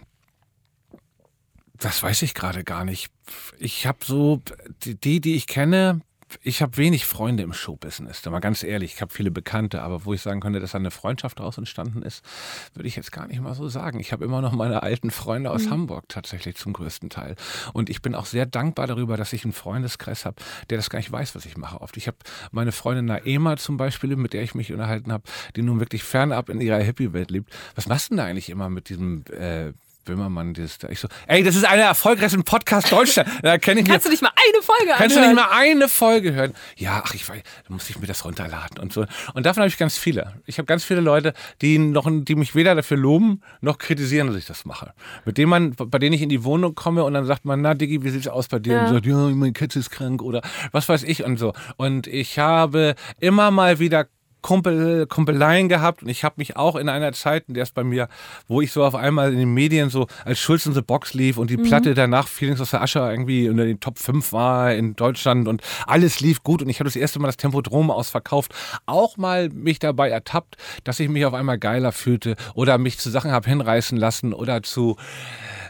das weiß ich gerade gar nicht. Ich habe so, die, die, ich kenne, ich habe wenig Freunde im Showbusiness, da mal ganz ehrlich. Ich habe viele Bekannte, aber wo ich sagen könnte, dass da eine Freundschaft daraus entstanden ist, würde ich jetzt gar nicht mal so sagen. Ich habe immer noch meine alten Freunde aus Hamburg tatsächlich zum größten Teil. Und ich bin auch sehr dankbar darüber, dass ich einen Freundeskreis habe, der das gar nicht weiß, was ich mache oft. Ich habe meine Freundin Naema zum Beispiel, mit der ich mich unterhalten habe, die nun wirklich fernab in ihrer Hippie-Welt lebt. Was machst du denn da eigentlich immer mit diesem äh, Böhmermann, dieses da. Ich so, ey, das ist einer der erfolgreichsten Podcast Deutschland. Da kenne ich mir. Kannst du nicht mal eine Folge Kannst du nicht mal eine Folge hören? Ja, ach, ich weiß, da muss ich mir das runterladen und so. Und davon habe ich ganz viele. Ich habe ganz viele Leute, die noch, die mich weder dafür loben noch kritisieren, dass ich das mache. Mit denen man, bei denen ich in die Wohnung komme und dann sagt man, na Diggi, wie sieht's aus bei dir? Ja. Und sagt, ja, mein Katze ist krank oder was weiß ich und so. Und ich habe immer mal wieder Kumpel, Kumpeleien gehabt und ich habe mich auch in einer Zeit, in der es bei mir, wo ich so auf einmal in den Medien so als Schulz in the Box lief und die Platte danach Feelings aus der Asche irgendwie unter den Top 5 war in Deutschland und alles lief gut und ich habe das erste Mal das Tempodrom ausverkauft, auch mal mich dabei ertappt, dass ich mich auf einmal geiler fühlte oder mich zu Sachen habe hinreißen lassen oder zu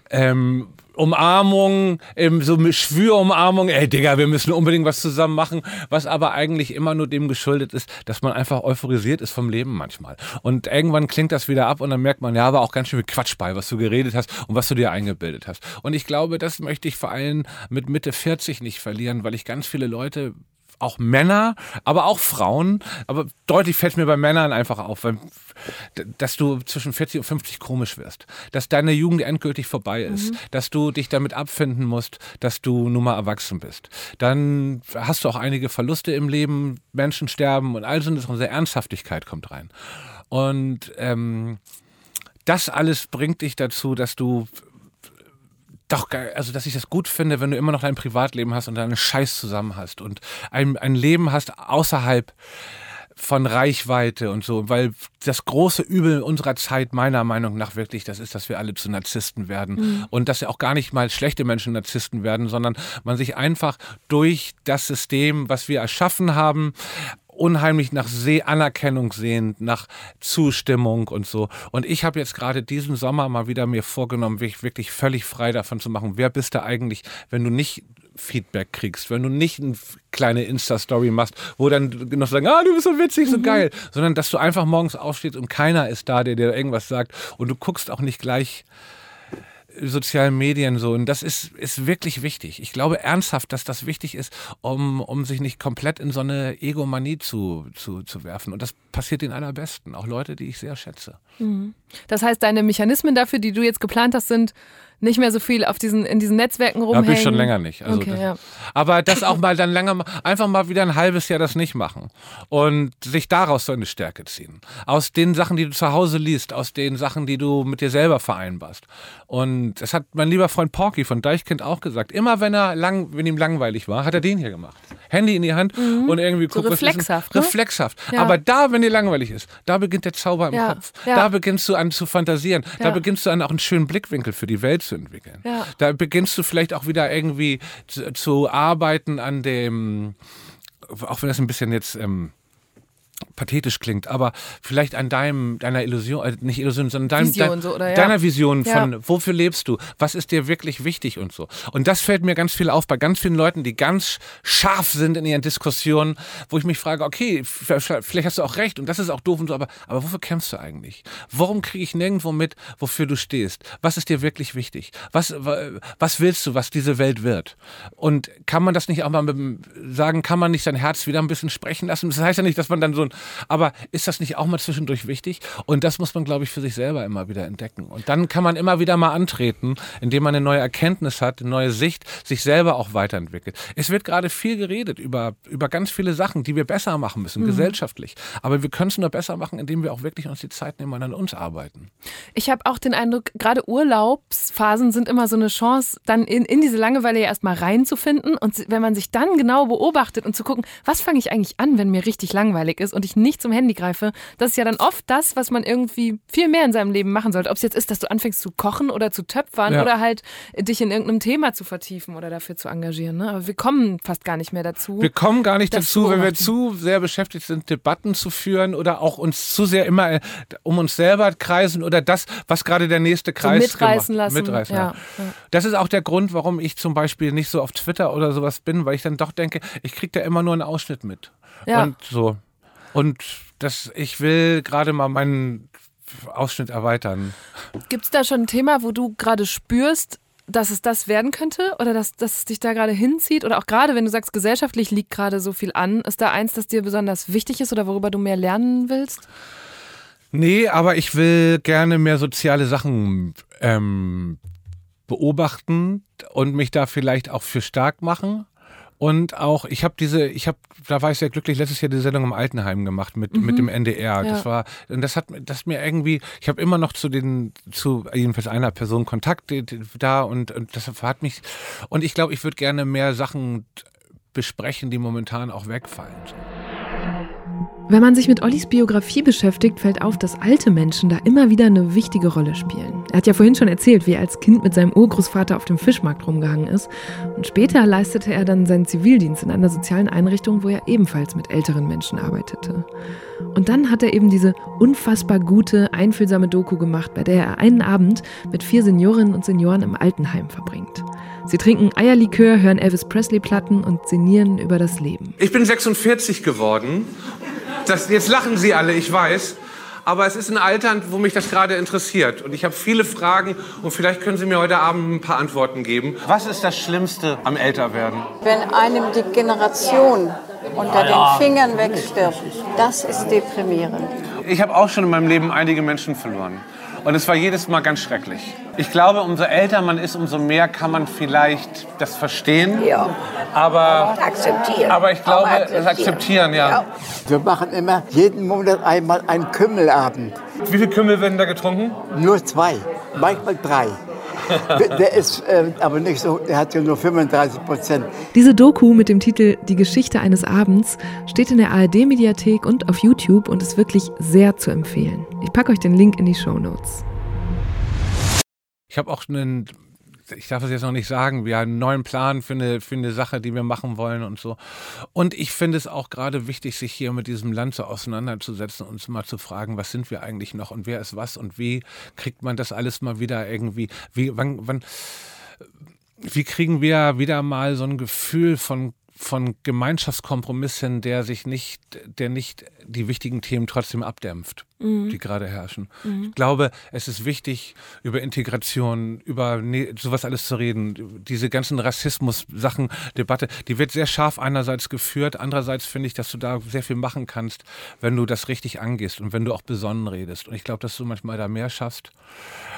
ähm, Umarmung, ähm, so mit Schwürumarmung, ey Digga, wir müssen unbedingt was zusammen machen, was aber eigentlich immer nur dem geschuldet ist, dass man einfach euphorisiert ist vom Leben manchmal. Und irgendwann klingt das wieder ab und dann merkt man, ja, war auch ganz schön viel Quatsch bei, was du geredet hast und was du dir eingebildet hast. Und ich glaube, das möchte ich vor allem mit Mitte 40 nicht verlieren, weil ich ganz viele Leute auch Männer, aber auch Frauen, aber deutlich fällt mir bei Männern einfach auf, weil, dass du zwischen 40 und 50 komisch wirst, dass deine Jugend endgültig vorbei ist, mhm. dass du dich damit abfinden musst, dass du nun mal erwachsen bist. Dann hast du auch einige Verluste im Leben, Menschen sterben und all so unsere Ernsthaftigkeit kommt rein. Und ähm, das alles bringt dich dazu, dass du doch, also dass ich das gut finde, wenn du immer noch dein Privatleben hast und deinen Scheiß zusammen hast und ein, ein Leben hast außerhalb von Reichweite und so, weil das große Übel unserer Zeit meiner Meinung nach wirklich, das ist, dass wir alle zu Narzissten werden. Mhm. und dass ja auch gar nicht mal schlechte Menschen Narzissten werden, sondern man sich einfach durch das System, was wir erschaffen haben, unheimlich nach See Anerkennung sehend, nach Zustimmung und so. Und ich habe jetzt gerade diesen Sommer mal wieder mir vorgenommen, mich wirklich völlig frei davon zu machen. Wer bist du eigentlich, wenn du nicht Feedback kriegst, wenn du nicht eine kleine Insta-Story machst, wo dann noch sagen, ah, du bist so witzig, so mhm. geil, sondern dass du einfach morgens aufstehst und keiner ist da, der dir irgendwas sagt und du guckst auch nicht gleich sozialen Medien so. Und das ist, ist wirklich wichtig. Ich glaube ernsthaft, dass das wichtig ist, um, um sich nicht komplett in so eine Egomanie zu, zu, zu werfen. Und das passiert den allerbesten. Auch Leute, die ich sehr schätze. Mhm. Das heißt, deine Mechanismen dafür, die du jetzt geplant hast, sind nicht mehr so viel auf diesen, in diesen Netzwerken rumhängen. Habe ich schon länger nicht. Also okay, das, ja. Aber das auch mal dann länger, einfach mal wieder ein halbes Jahr das nicht machen und sich daraus so eine Stärke ziehen. Aus den Sachen, die du zu Hause liest, aus den Sachen, die du mit dir selber vereinbarst. Und das hat mein lieber Freund Porky von Deichkind auch gesagt. Immer wenn er lang, wenn ihm langweilig war, hat er den hier gemacht. Handy in die Hand mhm. und irgendwie so reflexhaft. Ne? Reflexhaft. Ja. Aber da, wenn dir langweilig ist, da beginnt der Zauber im ja. Kopf. Da beginnst du an zu fantasieren. Da beginnst du an auch einen schönen Blickwinkel für die Welt zu entwickeln. Da beginnst du vielleicht auch wieder irgendwie zu, zu arbeiten an dem, auch wenn das ein bisschen jetzt ähm, pathetisch klingt, aber vielleicht an deinem, deiner Illusion, äh, nicht Illusion, sondern deinem, Vision, dein, so, oder, ja. deiner Vision von, ja. wofür lebst du? Was ist dir wirklich wichtig und so? Und das fällt mir ganz viel auf bei ganz vielen Leuten, die ganz scharf sind in ihren Diskussionen, wo ich mich frage, okay, vielleicht hast du auch recht und das ist auch doof und so, aber, aber wofür kämpfst du eigentlich? Warum kriege ich nirgendwo mit, wofür du stehst? Was ist dir wirklich wichtig? Was, was willst du, was diese Welt wird? Und kann man das nicht auch mal sagen, kann man nicht sein Herz wieder ein bisschen sprechen lassen? Das heißt ja nicht, dass man dann so ein aber ist das nicht auch mal zwischendurch wichtig? Und das muss man, glaube ich, für sich selber immer wieder entdecken. Und dann kann man immer wieder mal antreten, indem man eine neue Erkenntnis hat, eine neue Sicht, sich selber auch weiterentwickelt. Es wird gerade viel geredet über, über ganz viele Sachen, die wir besser machen müssen, mhm. gesellschaftlich. Aber wir können es nur besser machen, indem wir auch wirklich uns die Zeit nehmen und an uns arbeiten. Ich habe auch den Eindruck, gerade Urlaubsphasen sind immer so eine Chance, dann in, in diese Langeweile ja erstmal reinzufinden. Und wenn man sich dann genau beobachtet und zu gucken, was fange ich eigentlich an, wenn mir richtig langweilig ist und ich nicht zum Handy greife, das ist ja dann oft das, was man irgendwie viel mehr in seinem Leben machen sollte. Ob es jetzt ist, dass du anfängst zu kochen oder zu töpfern ja. oder halt dich in irgendeinem Thema zu vertiefen oder dafür zu engagieren. Ne? Aber wir kommen fast gar nicht mehr dazu. Wir kommen gar nicht dazu, wenn wir zu sehr beschäftigt sind, Debatten zu führen oder auch uns zu sehr immer äh, um uns selber kreisen oder das, was gerade der nächste Kreis so mitreißen gemacht, lassen. Mitreißen ja, ja. Das ist auch der Grund, warum ich zum Beispiel nicht so auf Twitter oder sowas bin, weil ich dann doch denke, ich kriege da immer nur einen Ausschnitt mit. Ja. Und so. Und das, ich will gerade mal meinen Ausschnitt erweitern. Gibt es da schon ein Thema, wo du gerade spürst, dass es das werden könnte oder dass, dass es dich da gerade hinzieht? Oder auch gerade, wenn du sagst, gesellschaftlich liegt gerade so viel an, ist da eins, das dir besonders wichtig ist oder worüber du mehr lernen willst? Nee, aber ich will gerne mehr soziale Sachen ähm, beobachten und mich da vielleicht auch für stark machen. Und auch, ich habe diese, ich habe, da war ich sehr glücklich, letztes Jahr die Sendung im Altenheim gemacht mit, mhm. mit dem NDR. Ja. Das war, und das hat das mir irgendwie, ich habe immer noch zu den, zu jedenfalls einer Person Kontakt da und, und das hat mich, und ich glaube, ich würde gerne mehr Sachen besprechen, die momentan auch wegfallen. Wenn man sich mit Ollis Biografie beschäftigt, fällt auf, dass alte Menschen da immer wieder eine wichtige Rolle spielen. Er hat ja vorhin schon erzählt, wie er als Kind mit seinem Urgroßvater auf dem Fischmarkt rumgehangen ist. Und später leistete er dann seinen Zivildienst in einer sozialen Einrichtung, wo er ebenfalls mit älteren Menschen arbeitete. Und dann hat er eben diese unfassbar gute, einfühlsame Doku gemacht, bei der er einen Abend mit vier Seniorinnen und Senioren im Altenheim verbringt. Sie trinken Eierlikör, hören Elvis Presley-Platten und sinnieren über das Leben. Ich bin 46 geworden. Das, jetzt lachen Sie alle, ich weiß. Aber es ist ein Alter, wo mich das gerade interessiert. Und ich habe viele Fragen und vielleicht können Sie mir heute Abend ein paar Antworten geben. Was ist das Schlimmste am Älterwerden? Wenn einem die Generation unter den Fingern wegstirbt, das ist deprimierend. Ich habe auch schon in meinem Leben einige Menschen verloren. Und es war jedes Mal ganz schrecklich. Ich glaube, umso älter man ist, umso mehr kann man vielleicht das verstehen. Ja. Aber, Akzeptieren. aber ich glaube, Auch das akzeptieren, ja. Wir machen immer jeden Monat einmal einen Kümmelabend. Wie viel Kümmel werden da getrunken? Nur zwei, manchmal drei. Der ist äh, aber nicht so, der hat ja nur 35 Prozent. Diese Doku mit dem Titel Die Geschichte eines Abends steht in der ARD-Mediathek und auf YouTube und ist wirklich sehr zu empfehlen. Ich packe euch den Link in die Show Notes. Ich habe auch einen, ich darf es jetzt noch nicht sagen, wir haben einen neuen Plan für eine, für eine Sache, die wir machen wollen und so. Und ich finde es auch gerade wichtig, sich hier mit diesem Land so auseinanderzusetzen und mal zu fragen, was sind wir eigentlich noch und wer ist was und wie kriegt man das alles mal wieder irgendwie, wie, wann, wann, wie kriegen wir wieder mal so ein Gefühl von von Gemeinschaftskompromiss hin, der sich nicht, der nicht die wichtigen Themen trotzdem abdämpft, Mhm. die gerade herrschen. Mhm. Ich glaube, es ist wichtig, über Integration, über ne, sowas alles zu reden. Diese ganzen Rassismus-Sachen, Debatte, die wird sehr scharf einerseits geführt, andererseits finde ich, dass du da sehr viel machen kannst, wenn du das richtig angehst und wenn du auch besonnen redest. Und ich glaube, dass du manchmal da mehr schaffst,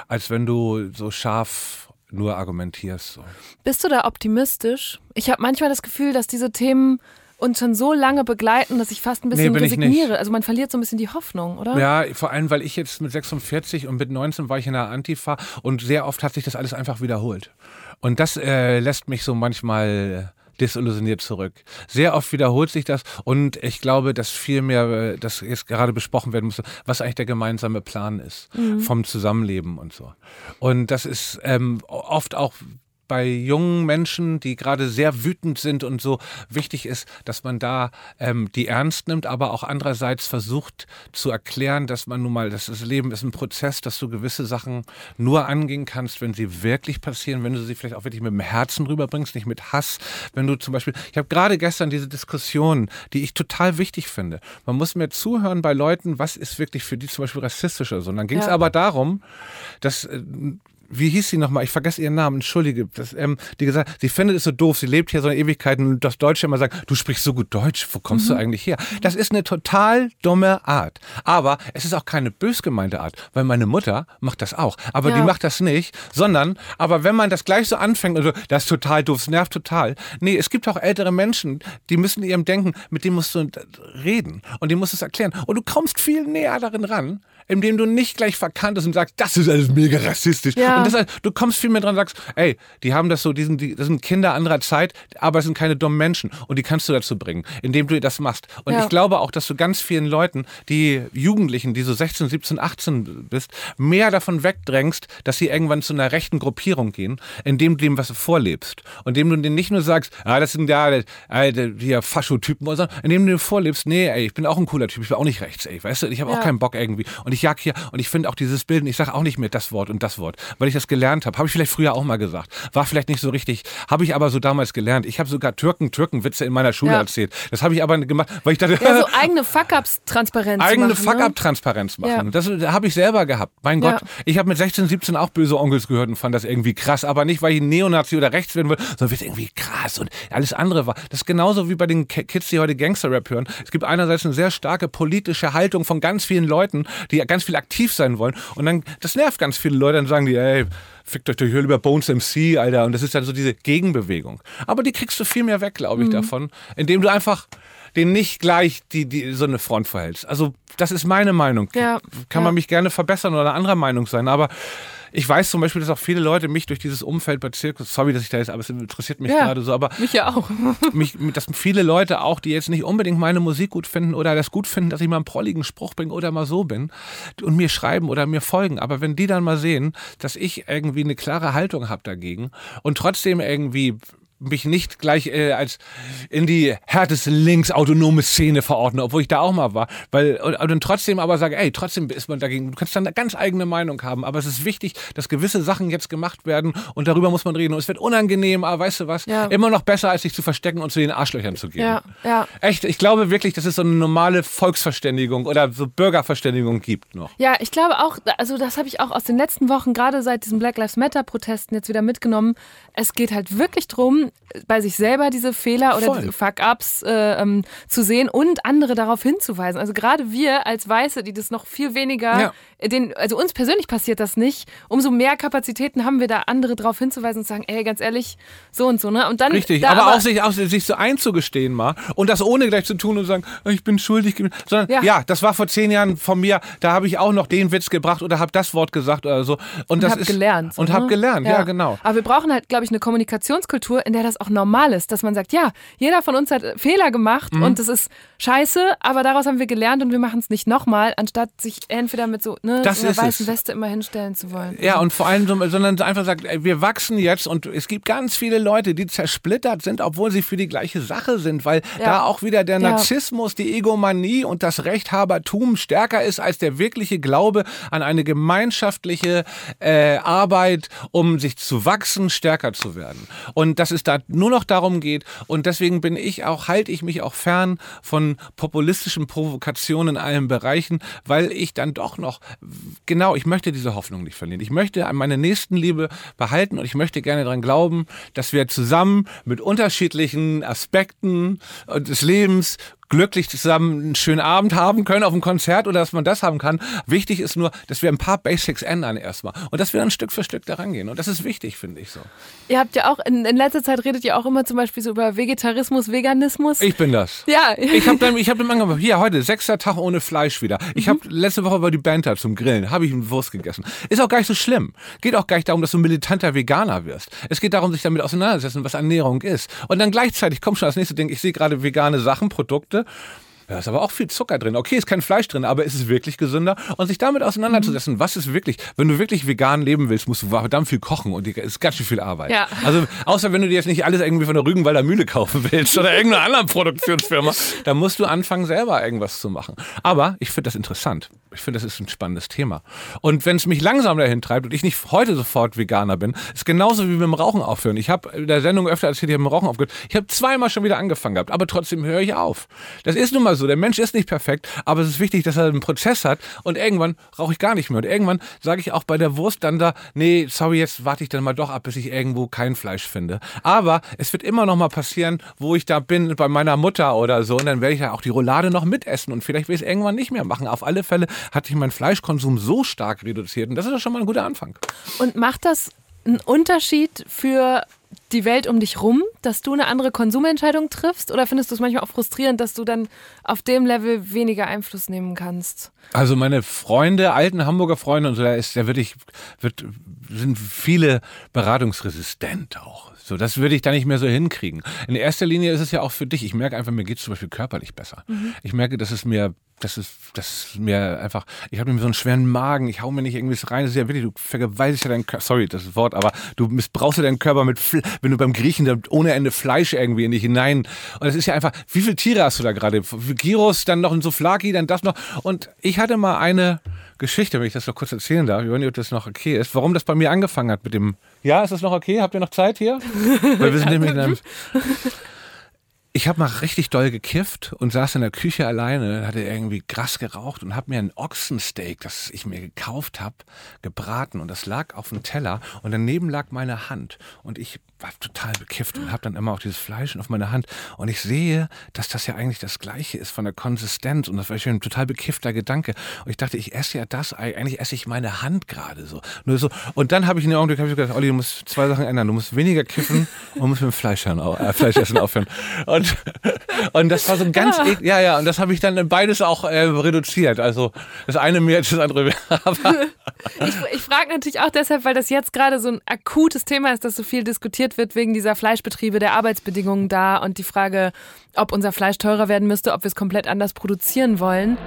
als wenn du so scharf nur argumentierst. So. Bist du da optimistisch? Ich habe manchmal das Gefühl, dass diese Themen uns schon so lange begleiten, dass ich fast ein bisschen Nee, resigniere. Also man verliert so ein bisschen die Hoffnung, oder? Ja, vor allem, weil ich jetzt mit 46 und mit 19 war ich in der Antifa und sehr oft hat sich das alles einfach wiederholt. Und das äh, lässt mich so manchmal desillusioniert zurück. Sehr oft wiederholt sich das und ich glaube, dass viel mehr, äh, das jetzt gerade besprochen werden muss, was eigentlich der gemeinsame Plan ist Mhm. vom Zusammenleben und so. Und das ist ähm, oft auch bei jungen Menschen, die gerade sehr wütend sind und so wichtig ist, dass man da ähm, die ernst nimmt, aber auch andererseits versucht zu erklären, dass man nun mal, dass das Leben ist ein Prozess, dass du gewisse Sachen nur angehen kannst, wenn sie wirklich passieren, wenn du sie vielleicht auch wirklich mit dem Herzen rüberbringst, nicht mit Hass. Wenn du zum Beispiel, ich habe gerade gestern diese Diskussion, die ich total wichtig finde. Man muss mir zuhören bei Leuten, was ist wirklich für die zum Beispiel rassistisch oder so. Und dann ging es Ja. aber darum, dass äh, wie hieß sie nochmal? Ich vergesse ihren Namen, entschuldige. Das, ähm, die gesagt, sie findet es so doof, sie lebt hier so eine Ewigkeit und das Deutsche immer sagt, du sprichst so gut Deutsch, wo kommst du Mhm. eigentlich her? Das ist eine total dumme Art. Aber es ist auch keine bös gemeinte Art, weil meine Mutter macht das auch. Aber Ja. die macht das nicht, sondern, aber wenn man das gleich so anfängt und so, das ist total doof, es nervt total. Nee, es gibt auch ältere Menschen, die müssen ihrem Denken, mit denen musst du reden und die musst du es erklären. Und du kommst viel näher darin ran, indem du nicht gleich verkanntest und sagst, das ist alles mega rassistisch. Ja. Und das, du kommst viel mehr dran und sagst, ey, die haben das so, die sind, die, das sind Kinder anderer Zeit, aber es sind keine dummen Menschen. Und die kannst du dazu bringen, indem du das machst. Und Ja. ich glaube auch, dass du ganz vielen Leuten, die Jugendlichen, die so 16, 17, 18 bist, mehr davon wegdrängst, dass sie irgendwann zu einer rechten Gruppierung gehen, indem du dem was vorlebst. Und indem du denen nicht nur sagst, ah, das sind ja die Faschotypen, sondern indem du dir vorlebst, nee, ey, ich bin auch ein cooler Typ, ich bin auch nicht rechts, ey, weißt du, ich habe Ja. auch keinen Bock irgendwie. Und ich jag hier, und ich finde auch dieses Bilden, ich sage auch nicht mehr das Wort und das Wort, weil ich das gelernt habe. Habe ich vielleicht früher auch mal gesagt. War vielleicht nicht so richtig, habe ich aber so damals gelernt. Ich habe sogar Türken-Türken-Witze in meiner Schule Ja. erzählt. Das habe ich aber gemacht, weil ich dachte, Ja, so eigene Fuck-Ups-Transparenz eigene machen, ne? Fuck-up-Transparenz machen. Ja. Das habe ich selber gehabt. Mein Ja. Gott, ich habe mit 16, 17 auch böse Onkels gehört und fand das irgendwie krass. Aber nicht, weil ich ein Neonazi oder rechts werden will, sondern weil es irgendwie krass und alles andere war. Das ist genauso wie bei den Ki- Kids, die heute Gangster-Rap hören. Es gibt einerseits eine sehr starke politische Haltung von ganz vielen Leuten, die ganz viel aktiv sein wollen. Und dann, das nervt ganz viele Leute. Dann sagen die, ey, fickt euch doch hier lieber Bones MC, Alter. Und das ist dann so diese Gegenbewegung. Aber die kriegst du viel mehr weg, glaube ich, Mhm. davon, indem du einfach den nicht gleich die, die, so eine Front verhältst. Also das ist meine Meinung. Ja, Kann ja. man mich gerne verbessern oder anderer Meinung sein, aber ich weiß zum Beispiel, dass auch viele Leute mich durch dieses Umfeld bei Zirkus, sorry, dass ich da jetzt, aber es interessiert mich Ja, gerade so, aber Mich ja auch. mich, dass viele Leute auch, die jetzt nicht unbedingt meine Musik gut finden oder das gut finden, dass ich mal einen prolligen Spruch bringe oder mal so bin und mir schreiben oder mir folgen. Aber wenn die dann mal sehen, dass ich irgendwie eine klare Haltung habe dagegen und trotzdem irgendwie mich nicht gleich äh, als in die härteste linksautonome Szene verordne, obwohl ich da auch mal war, weil und, und dann trotzdem aber sage, ey, trotzdem ist man dagegen. Du kannst dann eine ganz eigene Meinung haben, aber es ist wichtig, dass gewisse Sachen jetzt gemacht werden und darüber muss man reden. Und es wird unangenehm, aber weißt du was? Ja. Immer noch besser, als sich zu verstecken und zu den Arschlöchern zu gehen. Ja, ja. Echt, ich glaube wirklich, dass es so eine normale Volksverständigung oder so Bürgerverständigung gibt noch. Ja, ich glaube auch, also das habe ich auch aus den letzten Wochen, gerade seit diesen Black Lives Matter-Protesten jetzt wieder mitgenommen. Es geht halt wirklich drum, bei sich selber diese Fehler oder Voll. diese Fuck-Ups äh, ähm, zu sehen und andere darauf hinzuweisen. Also gerade wir als Weiße, die das noch viel weniger, Ja. den, also uns persönlich passiert das nicht, umso mehr Kapazitäten haben wir da, andere darauf hinzuweisen und zu sagen, ey, ganz ehrlich, so und so, ne? Und dann Richtig, da aber, auch, sich, auch sich so einzugestehen mal und das ohne gleich zu tun und zu sagen, "Oh, ich bin schuldig, sondern ja. Ja. das war vor zehn Jahren von mir, da habe ich auch noch den Witz gebracht oder habe das Wort gesagt oder so. Und, und das hab ist, gelernt. Und habe ne? gelernt, ja. genau. Aber wir brauchen halt, glaube ich, eine Kommunikationskultur, in der das auch normal ist, dass man sagt, ja, jeder von uns hat Fehler gemacht Mhm. und das ist scheiße, aber daraus haben wir gelernt und wir machen es nicht nochmal, anstatt sich entweder mit so, ne, Das einer ist weißen es. Weste immer hinstellen zu wollen. Ja, und vor allem, so- sondern einfach sagt, wir wachsen jetzt und es gibt ganz viele Leute, die zersplittert sind, obwohl sie für die gleiche Sache sind, weil Ja. da auch wieder der Ja. Narzissmus, die Egomanie und das Rechthabertum stärker ist als der wirkliche Glaube an eine gemeinschaftliche äh, Arbeit, um sich zu wachsen, stärker zu werden. Und dass es da nur noch darum geht und deswegen bin ich auch, halte ich mich auch fern von populistischen Provokationen in allen Bereichen, weil ich dann doch noch, genau, ich möchte diese Hoffnung nicht verlieren. Ich möchte an meine Nächstenliebe behalten und ich möchte gerne daran glauben, dass wir zusammen mit unterschiedlichen Aspekten des Lebens glücklich zusammen einen schönen Abend haben können auf einem Konzert oder dass man das haben kann. Wichtig ist nur, dass wir ein paar Basics ändern erstmal und dass wir dann Stück für Stück daran gehen. Und das ist wichtig, finde ich so. Ihr habt ja auch, in, in letzter Zeit redet ihr auch immer zum Beispiel so über Vegetarismus, Veganismus. Ich bin das. ja, Ich habe dann, ich habe dann angefangen, hier heute, sechster Tag ohne Fleisch wieder. Ich habe letzte Woche bei die Banta zum Grillen, habe ich eine Wurst gegessen. Ist auch gar nicht so schlimm. Geht auch gar nicht darum, dass du militanter Veganer wirst. Es geht darum, sich damit auseinanderzusetzen, was Ernährung ist. Und dann gleichzeitig kommt schon das nächste Ding, ich sehe gerade vegane Sachen, Produkte möchte. Da ist aber auch viel Zucker drin. Okay, ist kein Fleisch drin, aber ist es wirklich gesünder? Und sich damit auseinanderzusetzen, was ist wirklich, wenn du wirklich vegan leben willst, musst du verdammt viel kochen und es ist ganz schön viel Arbeit. Ja. Also, außer wenn du dir jetzt nicht alles irgendwie von der Rügenwalder Mühle kaufen willst oder irgendeiner anderen Produktionsfirma, dann musst du anfangen, selber irgendwas zu machen. Aber ich finde das interessant. Ich finde, das ist ein spannendes Thema. Und wenn es mich langsam dahin treibt und ich nicht heute sofort Veganer bin, ist genauso wie mit dem Rauchen aufhören. Ich habe in der Sendung öfter erzählt, ich habe mit dem Rauchen aufgehört. Ich habe zweimal schon wieder angefangen gehabt, aber trotzdem höre ich auf. Das ist nun mal so. Der Mensch ist nicht perfekt, aber es ist wichtig, dass er einen Prozess hat und irgendwann rauche ich gar nicht mehr. Und irgendwann sage ich auch bei der Wurst dann da, nee, sorry, jetzt warte ich dann mal doch ab, bis ich irgendwo kein Fleisch finde. Aber es wird immer noch mal passieren, wo ich da bin bei meiner Mutter oder so und dann werde ich ja auch die Roulade noch mitessen und vielleicht will ich es irgendwann nicht mehr machen. Auf alle Fälle hat sich mein Fleischkonsum so stark reduziert und das ist doch schon mal ein guter Anfang. Und macht das einen Unterschied für die Welt um dich rum, dass du eine andere Konsumentscheidung triffst? Oder findest du es manchmal auch frustrierend, dass du dann auf dem Level weniger Einfluss nehmen kannst? Also meine Freunde, alten Hamburger Freunde und so, da ist, da würde ich, wird, sind viele beratungsresistent auch. So, das würde ich da nicht mehr so hinkriegen. In erster Linie ist es ja auch für dich. Ich merke einfach, mir geht es zum Beispiel körperlich besser. Ich merke, dass es mir, das ist, das ist mir einfach, ich habe mir so einen schweren Magen, ich hau mir nicht irgendwie rein. Das ist ja wirklich, du vergewaltigst ja deinen Körper, sorry, das Wort, aber du missbrauchst ja deinen Körper mit, Fl wenn du beim Griechen ohne Ende Fleisch irgendwie in dich hinein. Und es ist ja einfach, wie viele Tiere hast du da gerade? Gyros, dann noch ein Souflaki, dann das noch. Und ich hatte mal eine Geschichte, wenn ich das noch kurz erzählen darf. Ich weiß nicht, ob das noch okay ist. Warum das bei mir angefangen hat mit dem. Ja, ist das noch okay? Habt ihr noch Zeit hier? Weil wir sind nämlich in einem. Ich habe mal richtig doll gekifft und saß in der Küche alleine, hatte irgendwie Gras geraucht und habe mir ein Ochsensteak, das ich mir gekauft habe, gebraten und das lag auf dem Teller und daneben lag meine Hand und ich war total bekifft und habe dann immer auch dieses Fleisch auf meiner Hand und ich sehe, dass das ja eigentlich das Gleiche ist von der Konsistenz und das war schon ein total bekiffter Gedanke und ich dachte, ich esse ja das, eigentlich esse ich meine Hand gerade so. Nur so und dann habe ich in dem Augenblick gedacht, Olli, du musst zwei Sachen ändern, du musst weniger kiffen und musst mit dem Fleisch, hören, äh, Fleischessen aufhören. Und, und das war so ein ganz, ja, ja, ja und das habe ich dann beides auch äh, reduziert. Also das eine mehr als das andere. ich ich frage natürlich auch deshalb, weil das jetzt gerade so ein akutes Thema ist, das so viel diskutiert wird wegen dieser Fleischbetriebe, der Arbeitsbedingungen da und die Frage, ob unser Fleisch teurer werden müsste, ob wir es komplett anders produzieren wollen.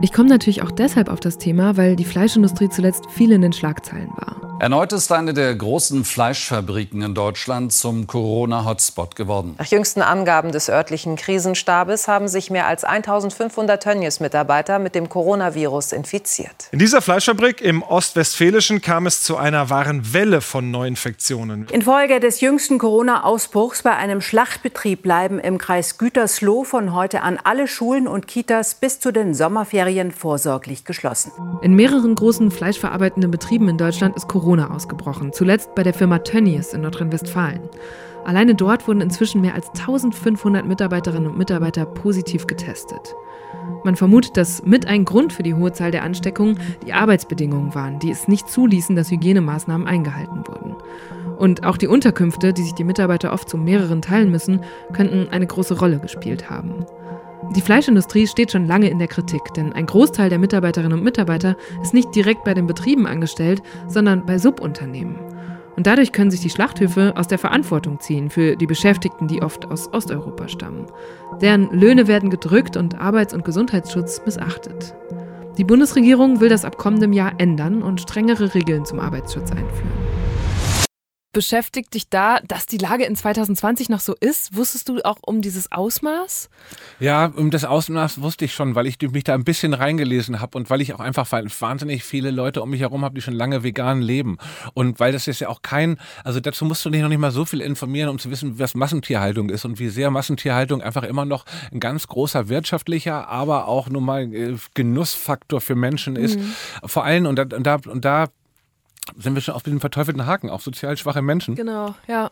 Ich komme natürlich auch deshalb auf das Thema, weil die Fleischindustrie zuletzt viel in den Schlagzeilen war. Erneut ist eine der großen Fleischfabriken in Deutschland zum Corona-Hotspot geworden. Nach jüngsten Angaben des örtlichen Krisenstabes haben sich mehr als 1500 Tönnies-Mitarbeiter mit dem Coronavirus infiziert. In dieser Fleischfabrik im Ostwestfälischen kam es zu einer wahren Welle von Neuinfektionen. Infolge des jüngsten Corona-Ausbruchs bei einem Schlachtbetrieb bleiben im Kreis Gütersloh von heute an alle Schulen und Kitas bis zu den Sommerferien vorsorglich geschlossen. In mehreren großen fleischverarbeitenden Betrieben in Deutschland ist Corona Corona ausgebrochen, zuletzt bei der Firma Tönnies in Nordrhein-Westfalen. Alleine dort wurden inzwischen mehr als 1500 Mitarbeiterinnen und Mitarbeiter positiv getestet. Man vermutet, dass mit ein Grund für die hohe Zahl der Ansteckungen die Arbeitsbedingungen waren, die es nicht zuließen, dass Hygienemaßnahmen eingehalten wurden. Und auch die Unterkünfte, die sich die Mitarbeiter oft zu mehreren teilen müssen, könnten eine große Rolle gespielt haben. Die Fleischindustrie steht schon lange in der Kritik, denn ein Großteil der Mitarbeiterinnen und Mitarbeiter ist nicht direkt bei den Betrieben angestellt, sondern bei Subunternehmen. Und dadurch können sich die Schlachthöfe aus der Verantwortung ziehen für die Beschäftigten, die oft aus Osteuropa stammen. Deren Löhne werden gedrückt und Arbeits- und Gesundheitsschutz missachtet. Die Bundesregierung will das ab kommendem Jahr ändern und strengere Regeln zum Arbeitsschutz einführen. Beschäftigt dich da, dass die Lage in 2020 noch so ist? Wusstest du auch um dieses Ausmaß? Ja, um das Ausmaß wusste ich schon, weil ich mich da ein bisschen reingelesen habe und weil ich auch einfach wahnsinnig viele Leute um mich herum habe, die schon lange vegan leben. Und weil das ist ja auch kein, also dazu musst du dich noch nicht mal so viel informieren, um zu wissen, was Massentierhaltung ist und wie sehr Massentierhaltung einfach immer noch ein ganz großer wirtschaftlicher, aber auch nun mal äh, Genussfaktor für Menschen ist. Mhm. Vor allem, und da, und da, und da sind wir schon auf den verteufelten Haken. Auch sozial schwache Menschen genau, ja.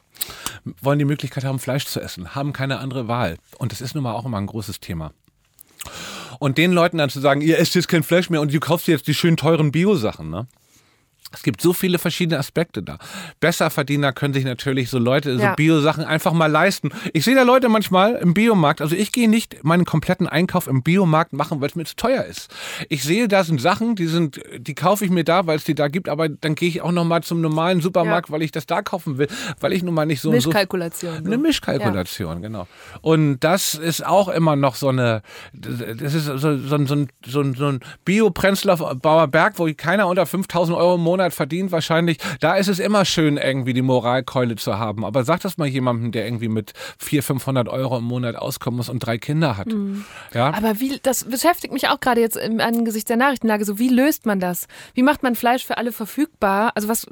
wollen die Möglichkeit haben, Fleisch zu essen, haben keine andere Wahl. Und das ist nun mal auch immer ein großes Thema. Und den Leuten dann zu sagen, ihr esst jetzt kein Fleisch mehr und du kaufst jetzt die schön teuren Bio-Sachen, ne? Es gibt so viele verschiedene Aspekte da. Besserverdiener können sich natürlich so Leute, ja. so Bio-Sachen einfach mal leisten. Ich sehe da Leute manchmal im Biomarkt, also ich gehe nicht meinen kompletten Einkauf im Biomarkt machen, weil es mir zu teuer ist. Ich sehe, da sind Sachen, die sind, die kaufe ich mir da, weil es die da gibt, aber dann gehe ich auch nochmal zum normalen Supermarkt, ja. weil ich das da kaufen will, weil ich nun mal nicht so Mischkalkulation. So, eine Mischkalkulation, ja. genau. Und das ist auch immer noch so eine, das ist so, so, so, so, so, so ein Bio-Prenzlauer Berg, wo keiner unter 5000 Euro im Monat Monat verdient wahrscheinlich. Da ist es immer schön, irgendwie die Moralkeule zu haben. Aber sag das mal jemandem, der irgendwie mit 400, 500 Euro im Monat auskommen muss und drei Kinder hat. Mhm. Ja? Aber wie, das beschäftigt mich auch gerade jetzt im angesichts der Nachrichtenlage. So, wie löst man das? Wie macht man Fleisch für alle verfügbar? Also was,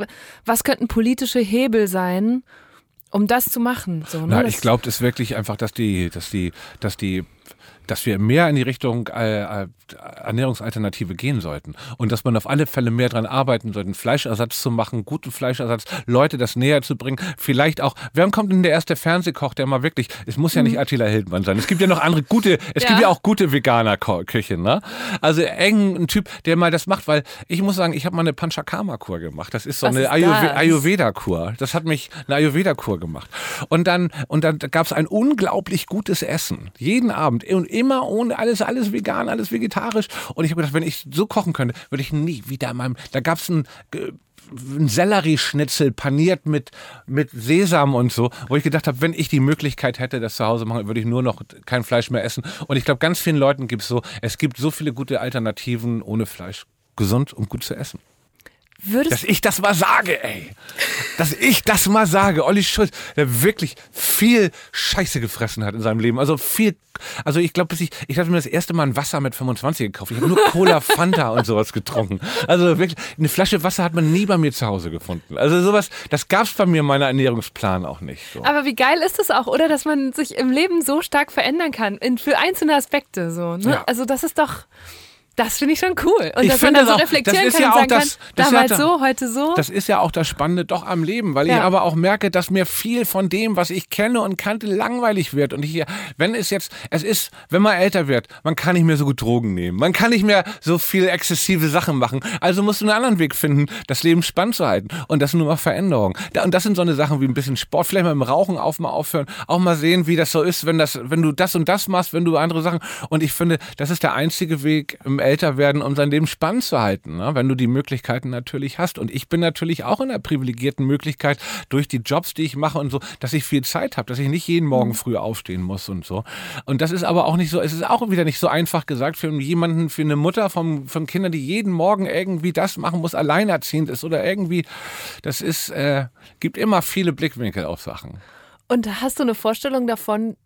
was könnten politische Hebel sein? um das zu machen. So, ne? Na, ich glaube, das ist wirklich einfach, dass die, dass die, dass die dass wir mehr in die Richtung äh, äh, Ernährungsalternative gehen sollten und dass man auf alle Fälle mehr daran arbeiten sollte, Fleischersatz zu machen, guten Fleischersatz, Leute das näher zu bringen. Vielleicht auch, wer kommt denn der erste Fernsehkoch, der mal wirklich, es muss ja nicht mhm. Attila Hildmann sein, es gibt ja noch andere gute, es ja. gibt ja auch gute veganer Küchen, ne? Also eng ein Typ, der mal das macht, weil ich muss sagen, ich habe mal eine Panchakarma-Kur gemacht. Das ist so Was eine Ayurveda-Kur. Das hat mich eine Ayurveda-Kur gemacht. Und dann, und dann gab es ein unglaublich gutes Essen. Jeden Abend. Und immer ohne alles, alles vegan, alles vegetarisch. Und ich habe gedacht, wenn ich so kochen könnte, würde ich nie wieder in meinem. Da gab es ein ein Sellerieschnitzel paniert mit, mit Sesam und so, wo ich gedacht habe, wenn ich die Möglichkeit hätte, das zu Hause machen, würde ich nur noch kein Fleisch mehr essen. Und ich glaube, ganz vielen Leuten gibt es so, es gibt so viele gute Alternativen ohne Fleisch, gesund und gut zu essen. Würdest dass ich das mal sage, ey. Dass ich das mal sage. Olli Schulz, der wirklich viel Scheiße gefressen hat in seinem Leben. Also viel, also ich glaube, ich, ich habe mir das erste Mal ein Wasser mit 25 gekauft. Ich habe nur Cola, Fanta und sowas getrunken. Also wirklich, eine Flasche Wasser hat man nie bei mir zu Hause gefunden. Also sowas, das gab es bei mir in meiner Ernährungsplan auch nicht. So. Aber wie geil ist das auch, oder? Dass man sich im Leben so stark verändern kann. In, für einzelne Aspekte so. Ne? Ja. Also das ist doch Das finde ich schon cool. Und Ich dass man dann so auch, reflektieren das ist kann ja auch das- kann, das ja damals da- so, heute so. Das ist ja auch das Spannende doch am Leben, weil ich Ja. aber auch merke, dass mir viel von dem, was ich kenne und kannte, langweilig wird. Und ich, wenn es jetzt, es ist, wenn man älter wird, man kann nicht mehr so gut Drogen nehmen. Man kann nicht mehr so viel exzessive Sachen machen. Also musst du einen anderen Weg finden, das Leben spannend zu halten. Und das sind nur mal Veränderungen. Da- Und das sind so eine Sachen wie ein bisschen Sport, vielleicht mal im Rauchen auf, mal aufhören, auch mal sehen, wie das so ist, wenn das, wenn du das und das machst, wenn du andere Sachen. Und ich finde, das ist der einzige Weg im Älterwerden, um sein Leben spannend zu halten, ne? wenn du die Möglichkeiten natürlich hast. Und ich bin natürlich auch in einer privilegierten Möglichkeit durch die Jobs, die ich mache und so, dass ich viel Zeit habe, dass ich nicht jeden Morgen früh aufstehen muss und so. Und das ist aber auch nicht so, es ist auch wieder nicht so einfach gesagt für jemanden, für eine Mutter von, von Kindern, die jeden Morgen irgendwie das machen muss, alleinerziehend ist oder irgendwie, das ist, äh, gibt immer viele Blickwinkel auf Sachen. Und hast du eine Vorstellung davon,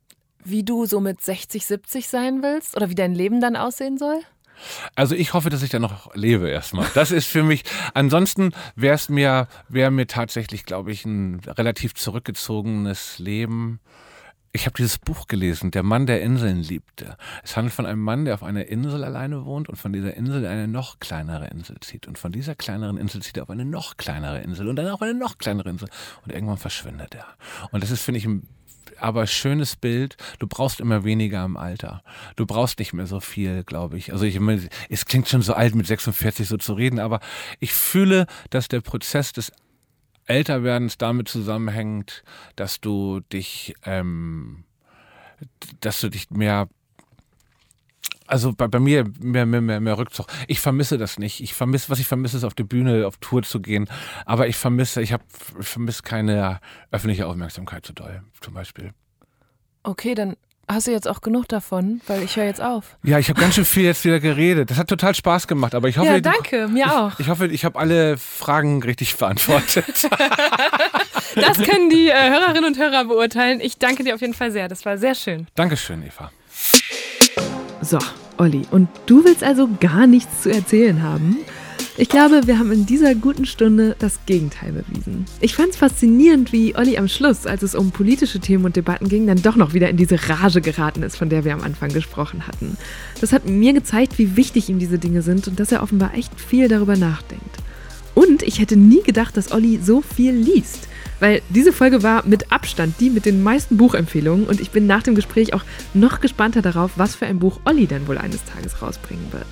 wie du so mit 60, 70 sein willst? Oder wie dein Leben dann aussehen soll? Also ich hoffe, dass ich da noch lebe erstmal. Das ist für mich. Ansonsten wäre es mir, wäre mir tatsächlich, glaube ich, ein relativ zurückgezogenes Leben. Ich habe dieses Buch gelesen, Der Mann, der Inseln liebte. Es handelt von einem Mann, der auf einer Insel alleine wohnt und von dieser Insel in eine noch kleinere Insel zieht. Und von dieser kleineren Insel zieht er auf eine noch kleinere Insel und dann auf eine noch kleinere Insel. Und irgendwann verschwindet er. Und das ist, finde ich, ein aber schönes Bild. Du brauchst immer weniger im Alter. Du brauchst nicht mehr so viel, glaube ich. Also ich meine, es klingt schon so alt mit 46 so zu reden, aber ich fühle, dass der Prozess des Älterwerdens damit zusammenhängt, dass du dich, ähm, dass du dich mehr also bei, bei mir mehr, mehr, mehr, mehr Rückzug. Ich vermisse das nicht. Ich vermisse, was ich vermisse, ist auf die Bühne, auf Tour zu gehen. Aber ich vermisse, ich habe, ich vermisse keine öffentliche Aufmerksamkeit so doll, zum Beispiel. Okay, dann hast du jetzt auch genug davon, weil ich höre jetzt auf. Ja, ich habe ganz schön viel jetzt wieder geredet. Das hat total Spaß gemacht, aber ich hoffe, ja, danke, mir auch. ich, ich hoffe, ich habe alle Fragen richtig beantwortet. Das können die äh, Hörerinnen und Hörer beurteilen. Ich danke dir auf jeden Fall sehr. Das war sehr schön. Dankeschön, Eva. So, Olli, und du willst also gar nichts zu erzählen haben? Ich glaube, wir haben in dieser guten Stunde das Gegenteil bewiesen. Ich fand es faszinierend, wie Olli am Schluss, als es um politische Themen und Debatten ging, dann doch noch wieder in diese Rage geraten ist, von der wir am Anfang gesprochen hatten. Das hat mir gezeigt, wie wichtig ihm diese Dinge sind und dass er offenbar echt viel darüber nachdenkt. Und ich hätte nie gedacht, dass Olli so viel liest. Weil diese Folge war mit Abstand die mit den meisten Buchempfehlungen und ich bin nach dem Gespräch auch noch gespannter darauf, was für ein Buch Olli denn wohl eines Tages rausbringen wird.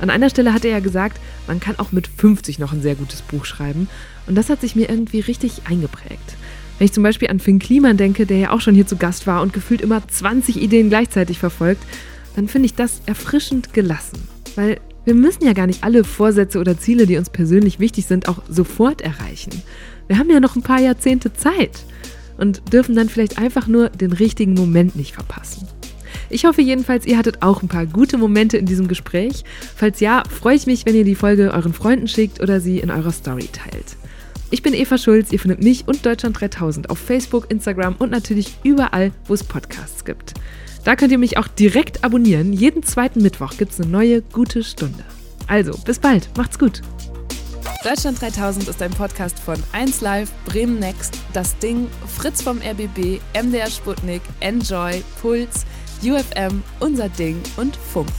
An einer Stelle hat er ja gesagt, man kann auch mit 50 noch ein sehr gutes Buch schreiben und das hat sich mir irgendwie richtig eingeprägt. Wenn ich zum Beispiel an Finn Kliman denke, der ja auch schon hier zu Gast war und gefühlt immer 20 Ideen gleichzeitig verfolgt, dann finde ich das erfrischend gelassen. Weil wir müssen ja gar nicht alle Vorsätze oder Ziele, die uns persönlich wichtig sind, auch sofort erreichen. Wir haben ja noch ein paar Jahrzehnte Zeit und dürfen dann vielleicht einfach nur den richtigen Moment nicht verpassen. Ich hoffe jedenfalls, ihr hattet auch ein paar gute Momente in diesem Gespräch. Falls ja, freue ich mich, wenn ihr die Folge euren Freunden schickt oder sie in eurer Story teilt. Ich bin Eva Schulz, ihr findet mich und Deutschland 3000 auf Facebook, Instagram und natürlich überall, wo es Podcasts gibt. Da könnt ihr mich auch direkt abonnieren. Jeden zweiten Mittwoch gibt es eine neue gute Stunde. Also, bis bald, macht's gut. Deutschland 3000 ist ein Podcast von 1Live, Bremen Next, Das Ding, Fritz vom RBB, MDR Sputnik, Enjoy, Puls, UFM, Unser Ding und Funk.